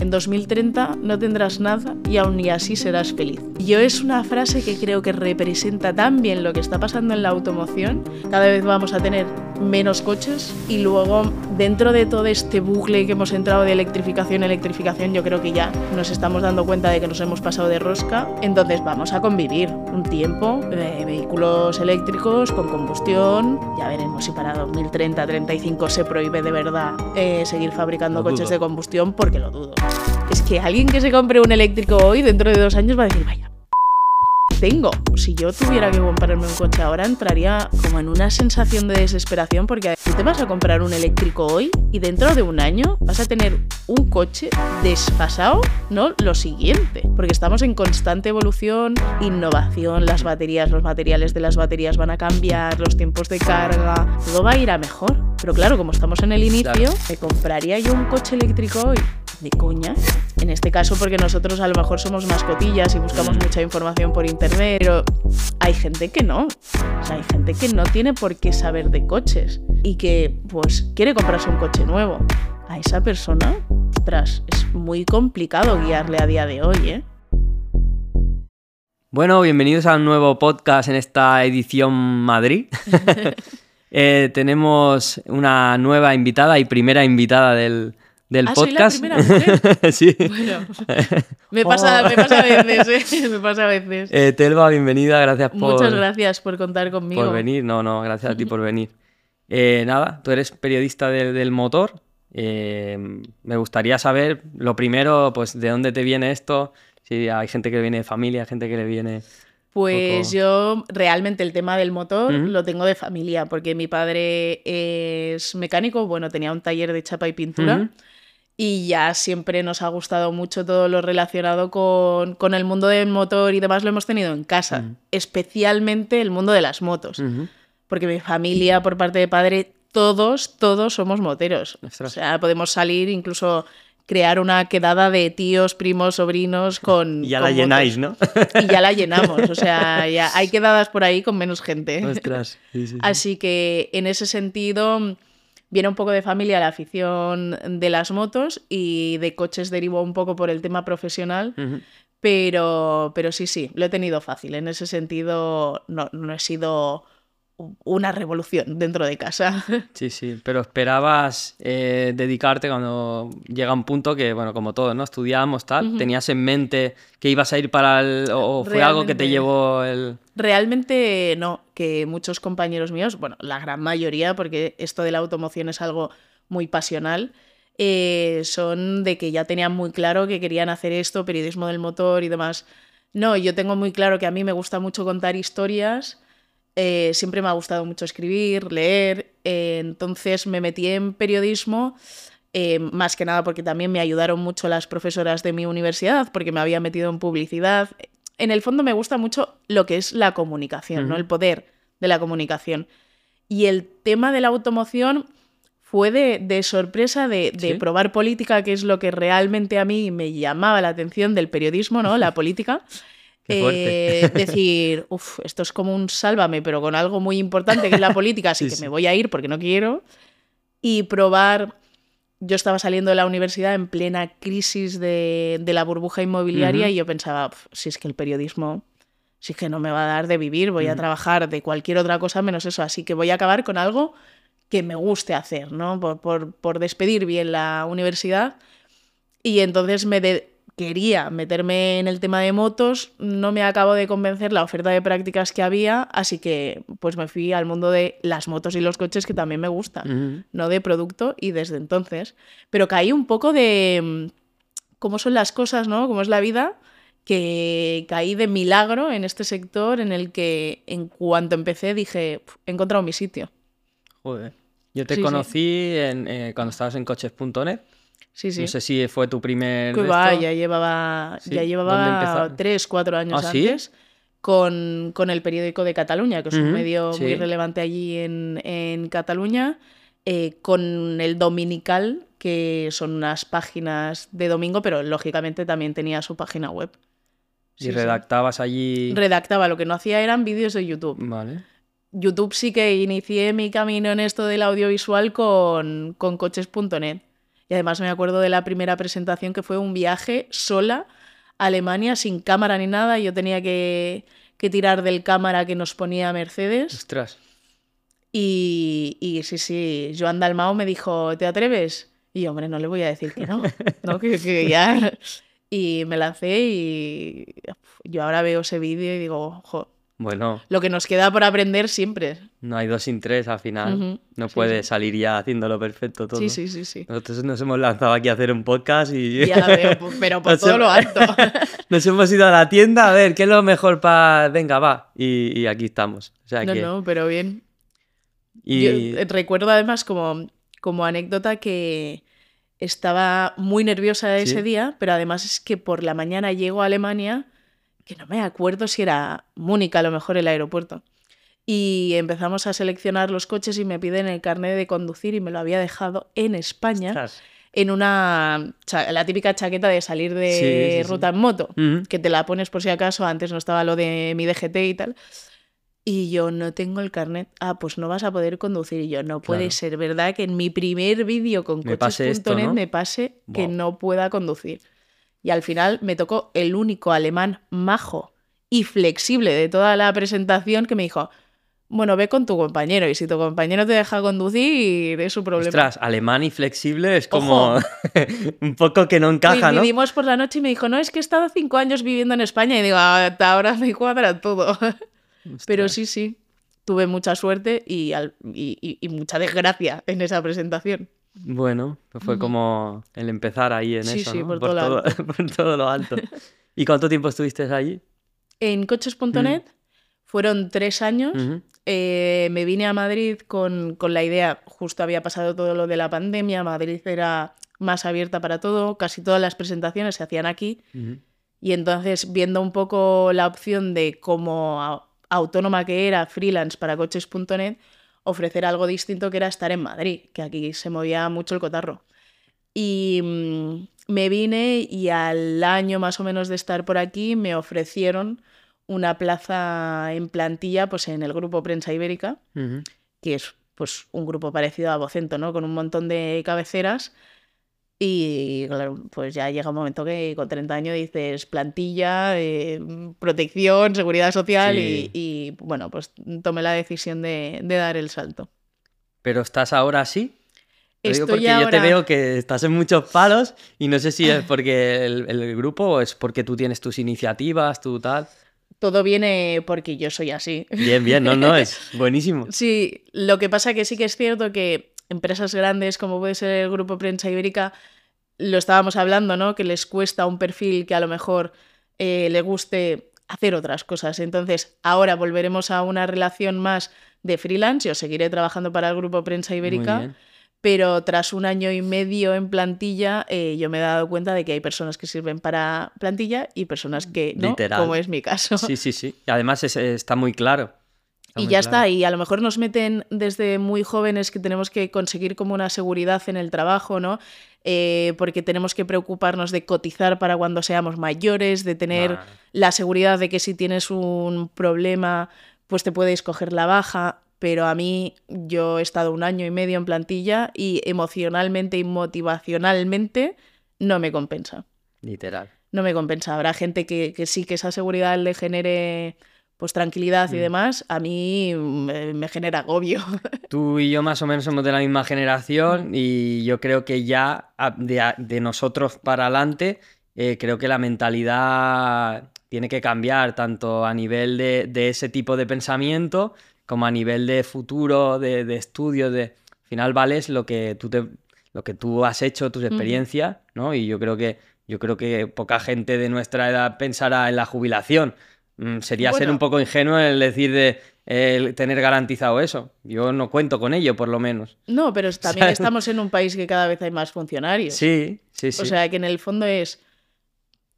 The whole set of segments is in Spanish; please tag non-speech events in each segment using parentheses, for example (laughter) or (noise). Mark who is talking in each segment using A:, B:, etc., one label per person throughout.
A: En 2030 no tendrás nada y aún y así serás feliz. Yo es una frase que creo que representa tan bien lo que está pasando en la automoción. Cada vez vamos a tener menos coches y luego dentro de todo este bucle que hemos entrado de electrificación, electrificación, yo creo que ya nos estamos dando cuenta de que nos hemos pasado de rosca. Entonces vamos a convivir un tiempo de vehículos eléctricos con combustión. Ya veremos si para 2030, 35 se prohíbe de verdad eh, seguir fabricando coches de combustión porque lo dudo. Es que alguien que se compre un eléctrico hoy, dentro de dos años, va a decir, vaya, tengo. Si yo tuviera que comprarme un coche ahora, entraría como en una sensación de desesperación porque tú te vas a comprar un eléctrico hoy y dentro de un año vas a tener un coche desfasado, ¿no? Lo siguiente. Porque estamos en constante evolución, innovación, las baterías, los materiales de las baterías van a cambiar, los tiempos de carga, todo va a ir a mejor. Pero claro, como estamos en el inicio, ¿me compraría yo un coche eléctrico hoy? De coña. En este caso porque nosotros a lo mejor somos mascotillas y buscamos mucha información por internet, pero hay gente que no. O sea, hay gente que no tiene por qué saber de coches y que pues quiere comprarse un coche nuevo. A esa persona, ostras, es muy complicado guiarle a día de hoy, ¿eh?
B: Bueno, bienvenidos a un nuevo podcast en esta edición Madrid. (laughs) (laughs) Eh, tenemos una nueva invitada y primera invitada del, del
A: ah,
B: podcast.
A: Soy la primera mujer? (laughs)
B: sí.
A: Bueno, (laughs) me pasa, me pasa a veces, ¿eh? (laughs) Me pasa a veces.
B: Eh, Telva, bienvenida, gracias por...
A: Muchas gracias por contar conmigo.
B: Por venir, no, no, gracias a ti por venir. Eh, nada, tú eres periodista del motor. Eh, me gustaría saber, lo primero, pues, de dónde te viene esto. Si hay gente que viene de familia, gente que le viene...
A: Pues
B: poco-
A: yo realmente el tema del motor lo tengo de familia, porque mi padre es mecánico, bueno, tenía un taller de chapa y pintura. Y ya siempre nos ha gustado mucho todo lo relacionado con, con el mundo del motor y demás, lo hemos tenido en casa, especialmente el mundo de las motos. Porque mi familia, por parte de padre, todos, todos somos moteros. O sea, podemos salir, incluso crear una quedada de tíos, primos, sobrinos con.
B: Y (laughs) ya
A: con
B: la
A: motos.
B: llenáis, ¿no? (laughs)
A: Y ya la llenamos. O sea, (laughs) ya hay quedadas por ahí con menos gente.
B: Ostras. sí, sí, sí.
A: Así que en ese sentido viene un poco de familia la afición de las motos y de coches derivó un poco por el tema profesional, pero, pero sí, sí, lo he tenido fácil. En ese sentido no, no he sido una revolución dentro de casa. (laughs)
B: Sí, sí, pero esperabas eh, dedicarte cuando llega un punto que, bueno, como todos, ¿no? Estudiamos, tal. ¿Tenías en mente que ibas a ir para el... o fue algo que te llevó el...
A: Realmente no, que muchos compañeros míos, bueno, la gran mayoría, porque esto de la automoción es algo muy pasional, eh, son de que ya tenían muy claro que querían hacer esto, periodismo del motor y demás. No, yo tengo muy claro que a mí me gusta mucho contar historias, eh, siempre me ha gustado mucho escribir, leer, eh, entonces me metí en periodismo. eh, más que nada porque también me ayudaron mucho las profesoras de mi universidad, porque me había metido en publicidad. En el fondo me gusta mucho lo que es la comunicación, ¿no? El poder de la comunicación. Y el tema de la automoción fue de, de sorpresa, de, de
B: ¿Sí?
A: probar política, que es lo que realmente a mí me llamaba la atención del periodismo, ¿no? La política. (laughs) Eh, (laughs) decir, uff, esto es como un sálvame, pero con algo muy importante que es la (laughs) política, así
B: Sí,
A: que
B: sí.
A: me voy a ir porque no quiero. Y probar. Yo estaba saliendo de la universidad en plena crisis de, de la burbuja inmobiliaria
B: Ujú.
A: y yo pensaba, "Uf, si es que el periodismo, si es que no me va a dar de vivir, voy a trabajar de cualquier otra cosa menos eso, así que voy a acabar con algo que me guste hacer, ¿no? Por, por- por despedir bien la universidad. Y entonces me de- quería meterme en el tema de motos, no me acabo de convencer la oferta de prácticas que había, así que pues me fui al mundo de las motos y los coches que también me gustan, no de producto y desde entonces. Pero caí un poco de mm, cómo son las cosas, ¿no? Cómo es la vida, que caí de milagro en este sector en el que en cuanto empecé dije, "Pf, he encontrado mi sitio.
B: Joder. Yo te
A: Sí, sí.
B: conocí en, eh, cuando estabas en coches.net.
A: Sí, sí.
B: No sé si fue tu primer...
A: Ya llevaba,
B: Sí,
A: ya
B: ¿dónde
A: llevaba tres, cuatro años
B: ¿Ah, sí?
A: antes con, con el periódico de Cataluña, que es un medio muy relevante allí en, en Cataluña, eh, con el Dominical, que son unas páginas de domingo, pero lógicamente también tenía su página web.
B: Y
A: Sí, sí.
B: redactabas allí...
A: Redactaba, lo que no hacía eran vídeos de YouTube.
B: Vale.
A: YouTube sí que inicié mi camino en esto del audiovisual con, con coches.net. Y además me acuerdo de la primera presentación que fue un viaje sola a Alemania sin cámara ni nada. Yo tenía que, que tirar del cámara que nos ponía Mercedes.
B: Ostras.
A: Y, y sí, sí, Joan Dalmao me dijo, ¿te atreves? Y hombre, no le voy a decir que no, ¿no? Que, que ya... (laughs) Y me lancé y yo ahora veo ese vídeo y digo, jo,
B: Bueno,
A: lo que nos queda por aprender siempre.
B: no hay dos sin tres al final. No
A: sí,
B: puede
A: sí.
B: salir ya haciéndolo perfecto todo.
A: Sí, sí, sí, sí.
B: Nosotros nos hemos lanzado aquí a hacer un podcast y
A: Ya veo, po- pero por (laughs) todo lo alto. (laughs)
B: nos hemos ido a la tienda a ver qué es lo mejor para... Venga, va. Y, y aquí estamos. O sea
A: No,
B: que...
A: no, pero bien.
B: y...
A: Yo eh, recuerdo además como, como anécdota que estaba muy nerviosa ese
B: Sí.
A: día, pero además es que por la mañana llego a Alemania, que no me acuerdo si era Múnich a lo mejor el aeropuerto. Y empezamos a seleccionar los coches y me piden el carnet de conducir y me lo había dejado en España,
B: Ostras.
A: en una, la típica chaqueta de salir de
B: Sí, sí, sí.
A: ruta en moto
B: Ujú.
A: que te la pones por si acaso, antes no estaba lo de mi DGT y tal. Y yo no tengo el carnet. Ah, pues no vas a poder conducir. Y yo, no puede
B: Claro.
A: ser verdad que en mi primer vídeo con
B: Me pase esto,
A: coches.net
B: ¿no?
A: me pase que
B: Buah.
A: no pueda conducir. Y al final me tocó el único alemán majo y flexible de toda la presentación que me dijo, bueno, ve con tu compañero y si tu compañero te deja conducir, es su problema.
B: Ostras, alemán y flexible es como (laughs) un poco que no encaja, ¿no?
A: Coincidimos por la noche y me dijo, no, es que he estado cinco años viviendo en España. Y digo, "Ah, hasta ahora me cuadra todo. (laughs) Pero sí, sí, tuve mucha suerte y, al- y- y- y mucha desgracia en esa presentación.
B: Bueno, pues fue como el empezar ahí en
A: Sí,
B: eso,
A: sí,
B: ¿no?
A: por todo lo alto. (laughs)
B: por todo lo alto. (laughs) ¿Y cuánto tiempo estuviste allí?
A: En coches.net fueron tres años. Eh, me vine a Madrid con, con la idea, justo había pasado todo lo de la pandemia, Madrid era más abierta para todo, casi todas las presentaciones se hacían aquí. Y entonces, viendo un poco la opción de como autónoma que era, freelance para coches.net, ofrecer algo distinto que era estar en Madrid, que aquí se movía mucho el cotarro. Y mm, me vine y al año más o menos de estar por aquí me ofrecieron una plaza en plantilla pues en el grupo Prensa Ibérica, que es pues un grupo parecido a Vocento, ¿no? Con un montón de cabeceras. Y claro, pues ya llega un momento que con 30 años dices plantilla, eh, protección, seguridad social
B: Sí.
A: y, y, bueno, pues tomé la decisión de, de dar el salto.
B: ¿Pero estás ahora así? Lo digo porque yo te veo que estás en muchos palos y no sé si es (laughs) porque el, el grupo o es porque tú tienes tus iniciativas, tú tal.
A: Todo viene porque yo soy así.
B: Bien, bien, no, no, es (laughs) buenísimo.
A: Sí, lo que pasa que sí que es cierto que empresas grandes como puede ser el Grupo Prensa Ibérica, lo estábamos hablando, ¿no? Que les cuesta un perfil que a lo mejor eh, le guste hacer otras cosas. Entonces, ahora volveremos a una relación más de freelance. Yo seguiré trabajando para el Grupo Prensa Ibérica, pero tras un año y medio en plantilla, eh, yo me he dado cuenta de que hay personas que sirven para plantilla y personas que no,
B: Literal.
A: como es mi caso.
B: Sí, sí, sí. Y además es- está muy claro.
A: Y ya
B: claro.
A: está, y a lo mejor nos meten desde muy jóvenes que tenemos que conseguir como una seguridad en el trabajo, ¿no? Eh, porque tenemos que preocuparnos de cotizar para cuando seamos mayores, de tener
B: Nah.
A: la seguridad de que si tienes un problema, pues te puedes coger la baja. Pero a mí, yo he estado un año y medio en plantilla y emocionalmente y motivacionalmente no me compensa
B: Literal.
A: no me compensa. Habrá gente que, que sí que esa seguridad le genere pues tranquilidad y
B: Mm.
A: demás. A mí me, me genera agobio. (laughs)
B: Tú y yo más o menos somos de la misma generación y yo creo que ya de, nosotros para adelante, eh, creo que la mentalidad tiene que cambiar tanto a nivel de, de ese tipo de pensamiento como a nivel de futuro, de, de estudio, de... Al final vales lo que tú, te, lo que tú has hecho, tus experiencias, ¿no? Y yo creo que, yo creo que poca gente de nuestra edad pensará en la jubilación. Mm, Sería ser un poco ingenuo el decir de el tener garantizado eso. Yo no cuento con ello, por lo menos.
A: No, pero también (laughs) estamos en un país que cada vez hay más funcionarios.
B: Sí, sí, sí.
A: O sea que en el fondo es...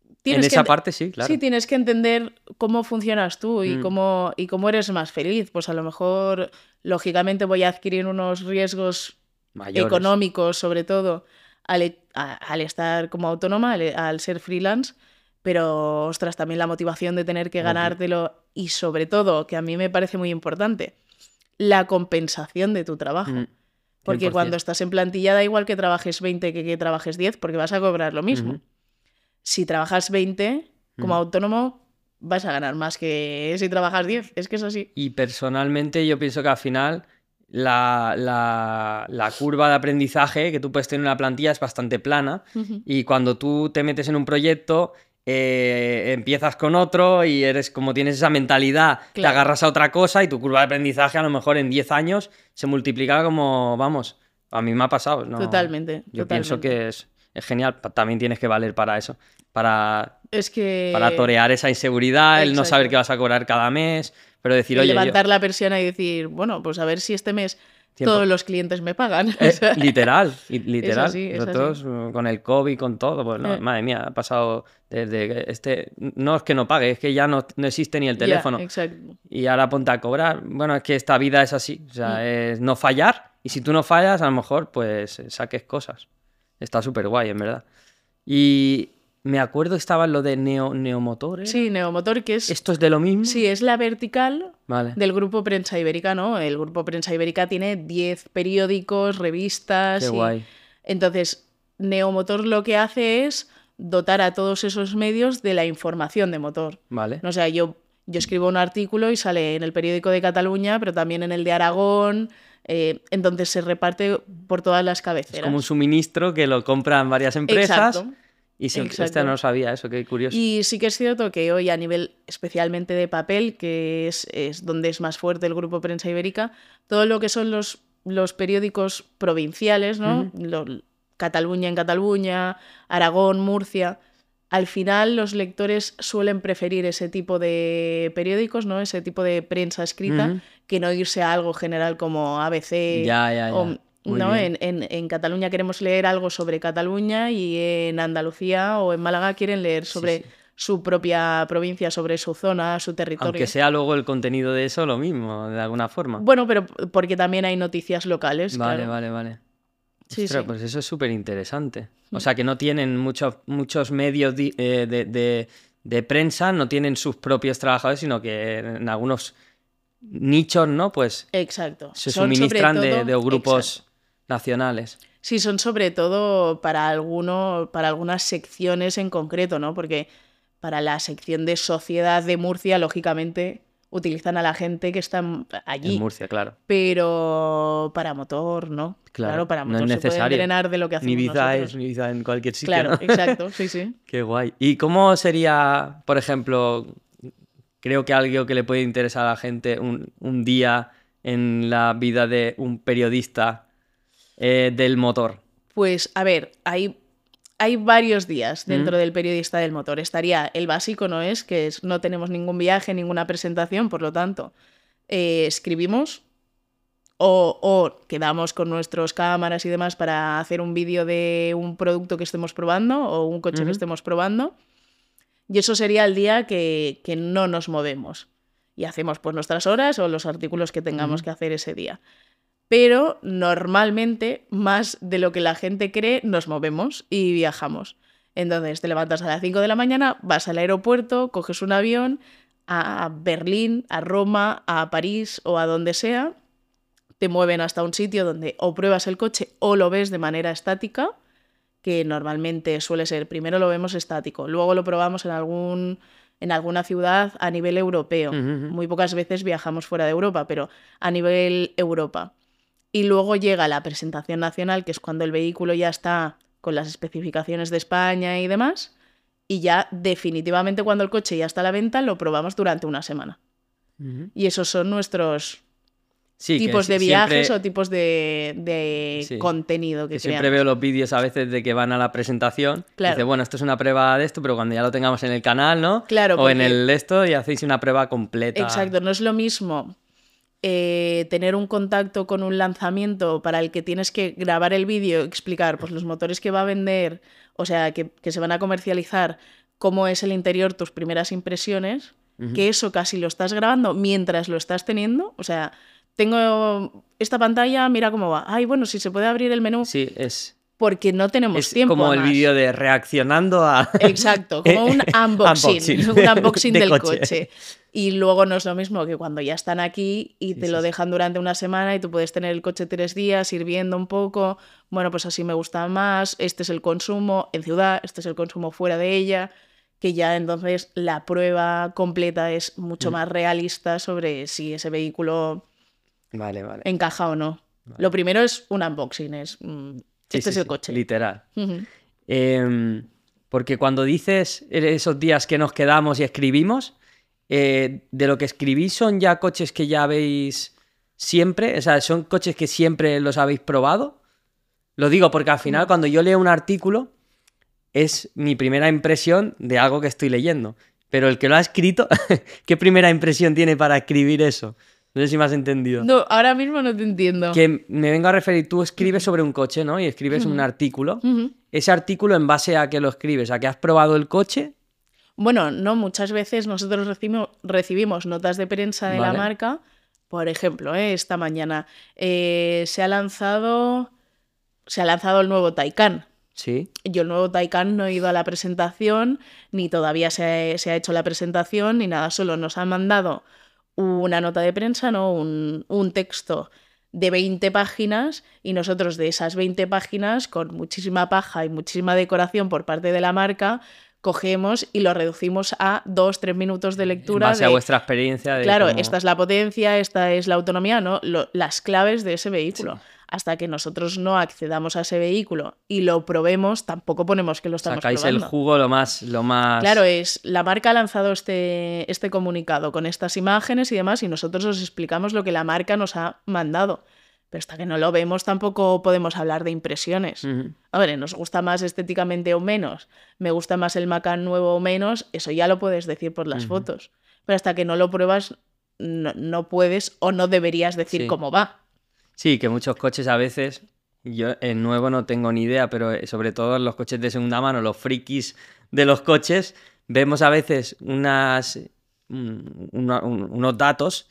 B: en
A: tienes que
B: esa
A: ent-
B: parte sí, claro.
A: Sí, tienes que entender cómo funcionas tú y,
B: Mm.
A: cómo, y cómo eres más feliz. Pues a lo mejor, lógicamente, voy a adquirir unos riesgos
B: Mayores.
A: económicos, sobre todo, al, e- al estar como autónoma, al, al ser freelance, pero, ostras, también la motivación de tener que ganártelo y, sobre todo, que a mí me parece muy importante, la compensación de tu trabajo.
B: Mm,
A: Porque
B: 100%.
A: cuando estás en plantilla da igual que trabajes 20 que que trabajes 10, porque vas a cobrar lo mismo. Si trabajas 20 como
B: Ujú.
A: autónomo, vas a ganar más que si trabajas 10. Es que es así.
B: Y personalmente yo pienso que al final la, la- la curva de aprendizaje que tú puedes tener en una plantilla es bastante plana y cuando tú te metes en un proyecto eh, empiezas con otro y eres como tienes esa mentalidad, te agarras a otra cosa y tu curva de aprendizaje a lo mejor en 10 años se multiplica como, vamos, a mí me ha pasado. ¿no?
A: Totalmente.
B: Yo pienso que es, es genial, también tienes que valer para eso, para,
A: Es que.
B: para torear esa inseguridad, el no saber qué vas a cobrar cada mes, pero decir,
A: el
B: oye, yo-
A: levantar la persiana y decir, bueno, pues a ver si este mes
B: Tiempo.
A: todos los clientes me pagan. (laughs) O
B: Eh,
A: sea,
B: literal, (laughs) literal.
A: así,
B: Nosotros uh, con el COVID, con todo, pues no,
A: Eh.
B: madre mía, ha pasado desde este. No es que no pague, es que ya no, no existe ni el teléfono.
A: exacto.
B: y ahora ponte a cobrar. Bueno, es que esta vida es así. O sea,
A: Mm.
B: es no fallar. Y si tú no fallas, a lo mejor, pues eh, saques cosas. Está súper guay, en verdad. Y me acuerdo estaba lo de neo, neomotor. ¿era?
A: Sí, Neomotor, que es.
B: ¿Esto es de lo mismo?
A: Sí, es la vertical
B: Vale.
A: del Grupo Prensa Ibérica, ¿no? El Grupo Prensa Ibérica tiene 10 periódicos, revistas.
B: Qué
A: y-
B: guay.
A: Entonces, Neomotor lo que hace es dotar a todos esos medios de la información de motor.
B: Vale.
A: No, o sea, yo, yo escribo un artículo y sale en el periódico de Cataluña, pero también en el de Aragón. eh, entonces se reparte por todas las
B: Es
A: cabeceras.
B: como un suministro que lo compran varias empresas.
A: Exacto.
B: Y si
A: exacto.
B: no lo sabía, eso, qué curioso.
A: Y sí que es cierto que hoy a nivel especialmente de papel, que es, es donde es más fuerte el grupo Prensa Ibérica, todo lo que son los, los periódicos provinciales, ¿no? Lo- Cataluña en Cataluña, Aragón, Murcia, al final los lectores suelen preferir ese tipo de periódicos, ¿no? Ese tipo de prensa escrita, que no irse a algo general como ABC.
B: Ya, ya, ya.
A: o-
B: Muy
A: ¿no? En, en- en Cataluña queremos leer algo sobre Cataluña y en Andalucía o en Málaga quieren leer sobre
B: sí.
A: su propia provincia, sobre su zona, su territorio.
B: Aunque sea luego el contenido de eso lo mismo, de alguna forma.
A: Bueno, pero porque también hay noticias locales.
B: Vale,
A: claro.
B: vale, vale.
A: Sí,
B: Ostras,
A: sí.
B: pues eso es súper interesante. O
A: Mm.
B: sea, que no tienen muchos, muchos medios di- eh, de, de- de prensa, no tienen sus propios trabajadores, sino que en algunos nichos, ¿no? Pues
A: Exacto.
B: se
A: Son
B: suministran de, de grupos
A: Exacto.
B: Nacionales.
A: Sí, son sobre todo para alguno, para algunas secciones en concreto, ¿no? Porque para la sección de sociedad de Murcia, lógicamente, utilizan a la gente que está allí.
B: En Murcia, claro.
A: Pero para motor, ¿no?
B: Claro,
A: para
B: no es
A: motor se puede
B: necesario.
A: drenar de lo que
B: Ni
A: hacemos
B: Ibiza es, ni Ibiza en cualquier sitio.
A: Claro,
B: ¿no? (laughs)
A: exacto, sí, sí.
B: Qué guay. ¿Y cómo sería, por ejemplo, creo que algo que le puede interesar a la gente un, un día en la vida de un periodista eh, del motor?
A: Pues a ver, hay, hay varios días dentro
B: Mm.
A: del periodista del motor. Estaría el básico, ¿no es? Que es no tenemos ningún viaje, ninguna presentación, por lo tanto, eh, escribimos o, o quedamos con nuestras cámaras y demás para hacer un vídeo de un producto que estemos probando o un coche que estemos probando. Y eso sería el día que, que no nos movemos. Y hacemos pues nuestras horas o los artículos que tengamos que hacer ese día. Pero normalmente, más de lo que la gente cree, nos movemos y viajamos. Entonces te levantas a las 5 de la mañana, vas al aeropuerto, coges un avión a Berlín, a Roma, a París o a donde sea. Te mueven hasta un sitio donde o pruebas el coche o lo ves de manera estática, que normalmente suele ser, primero lo vemos estático, luego lo probamos en, algún, en alguna ciudad a nivel europeo. Muy pocas veces viajamos fuera de Europa, pero a nivel Europa. Y luego llega la presentación nacional, que es cuando el vehículo ya está con las especificaciones de España y demás. Y ya definitivamente cuando el coche ya está a la venta, lo probamos durante una semana. Y esos son nuestros
B: Sí,
A: tipos de viajes
B: siempre-
A: o tipos de, de
B: Sí.
A: contenido que,
B: que siempre veo los vídeos a veces de que van a la presentación.
A: Claro.
B: Dice, bueno, esto es una prueba de esto, pero cuando ya lo tengamos en el canal, ¿no?
A: Claro,
B: O en el esto y hacéis una prueba completa.
A: Exacto, no es lo mismo eh, tener un contacto con un lanzamiento para el que tienes que grabar el vídeo, explicar pues, los motores que va a vender, o sea, que, que se van a comercializar, cómo es el interior, tus primeras impresiones, que eso casi lo estás grabando mientras lo estás teniendo. O sea, tengo esta pantalla, mira cómo va. Ay, bueno, si se puede abrir el menú,
B: Sí, es.
A: Porque no tenemos
B: Es
A: tiempo.
B: como
A: a
B: el vídeo de reaccionando a... (laughs)
A: Exacto, como un (laughs) unboxing,
B: Unboxing.
A: un unboxing (laughs)
B: De
A: del
B: coche.
A: coche. Y luego no es lo mismo que cuando ya están aquí y te
B: Sí,
A: lo
B: sí,
A: dejan durante una semana y tú puedes tener el coche tres días, ir viendo un poco, bueno, pues así me gusta más, este es el consumo en ciudad, este es el consumo fuera de ella, que ya entonces la prueba completa es mucho
B: Mm.
A: más realista sobre si ese vehículo
B: Vale, vale.
A: encaja o no. Lo primero es un unboxing, es mm,
B: Sí,
A: este
B: sí,
A: es el coche.
B: Literal. Em, porque cuando dices esos días que nos quedamos y escribimos, eh, de lo que escribís son ya coches que ya habéis siempre, o sea, son coches que siempre los habéis probado. Lo digo porque al final cuando yo leo un artículo es mi primera impresión de algo que estoy leyendo. Pero el que lo ha escrito, (laughs) ¿qué primera impresión tiene para escribir eso? No sé si me has entendido.
A: No, ahora mismo no te entiendo.
B: Que me vengo a referir, tú escribes sobre un coche, ¿no? Y escribes un artículo. Ese artículo en base a que lo escribes, a que has probado el coche.
A: Bueno, no, muchas veces nosotros recibimos, recibimos notas de prensa de la marca. Por ejemplo, ¿eh? esta mañana eh, se ha lanzado. Se ha lanzado el nuevo Taycan.
B: Sí.
A: Yo el nuevo Taycan no he ido a la presentación, ni todavía se ha, se ha hecho la presentación, ni nada, solo nos han mandado una nota de prensa, ¿no? Un, un texto de 20 páginas y nosotros de esas 20 páginas, con muchísima paja y muchísima decoración por parte de la marca, cogemos y lo reducimos a 2-3 minutos de
B: En
A: lectura.
B: base a vuestra experiencia. De
A: Claro,
B: cómo-
A: esta es la potencia, esta es la autonomía, ¿no? Lo- las claves de ese vehículo. Hasta que nosotros no accedamos a ese vehículo y lo probemos, tampoco ponemos que lo estamos
B: Sacáis
A: probando.
B: el jugo lo más. Lo más...
A: Claro, es la marca ha lanzado este, este comunicado con estas imágenes y demás, y nosotros os explicamos lo que la marca nos ha mandado. Pero hasta que no lo vemos, tampoco podemos hablar de impresiones. A ver, ¿nos gusta más estéticamente o menos? ¿Me gusta más el Macan nuevo o menos? Eso ya lo puedes decir por las fotos. Pero hasta que no lo pruebas, no, no puedes o no deberías decir
B: Sí.
A: cómo va.
B: Sí, que muchos coches a veces. Yo en nuevo no tengo ni idea, pero eh, sobre todo en los coches de segunda mano, los frikis de los coches, vemos a veces unas, un- una- un- unos datos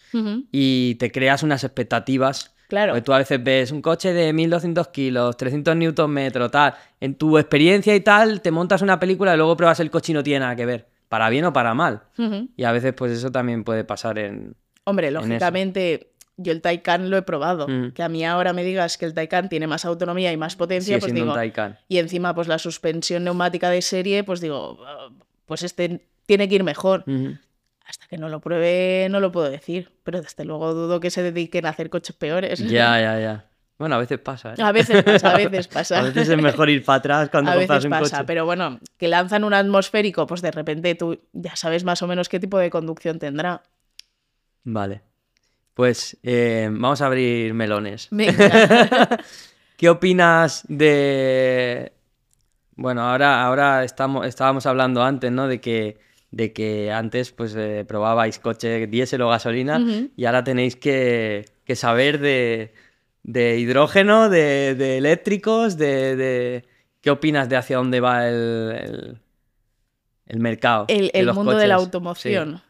B: y te creas unas expectativas.
A: Claro.
B: Porque tú a veces ves un coche de 1200 kilos, 300 newton metro, tal. En tu experiencia y tal, te montas una película y luego pruebas el coche y no tiene nada que ver. Para bien o para mal. Y a veces, pues eso también puede pasar en.
A: Hombre, lógicamente, yo el Taycan lo he probado.
B: Mm.
A: Que a mí ahora me digas que el Taycan tiene más autonomía y más potencia,
B: Sigue
A: pues digo.
B: un Taycan.
A: Y encima, pues la suspensión neumática de serie, pues digo, "Ah, pues este tiene que ir mejor.
B: Ujú.
A: Hasta que no lo pruebe, no lo puedo decir. Pero desde luego dudo que se dediquen a hacer coches peores.
B: Ya, ya, ya. Bueno, a veces pasa, ¿eh?
A: A veces pasa, a veces (laughs) pasa.
B: A veces es mejor ir para atrás cuando
A: A
B: compras
A: veces
B: un
A: pasa,
B: coche.
A: pero bueno, que lanzan un atmosférico, pues de repente tú ya sabes más o menos qué tipo de conducción tendrá.
B: Vale. Pues eh, vamos a abrir melones.
A: Venga. (laughs)
B: ¿Qué opinas de... Bueno, ahora, ahora estamos, estábamos hablando antes, ¿no? De que, de que antes pues eh, probabais coche diésel o gasolina y ahora tenéis que, que saber de, de hidrógeno, de, de eléctricos, de, de- ¿Qué opinas de hacia dónde va el, el, el mercado?
A: el, mundo de la automoción.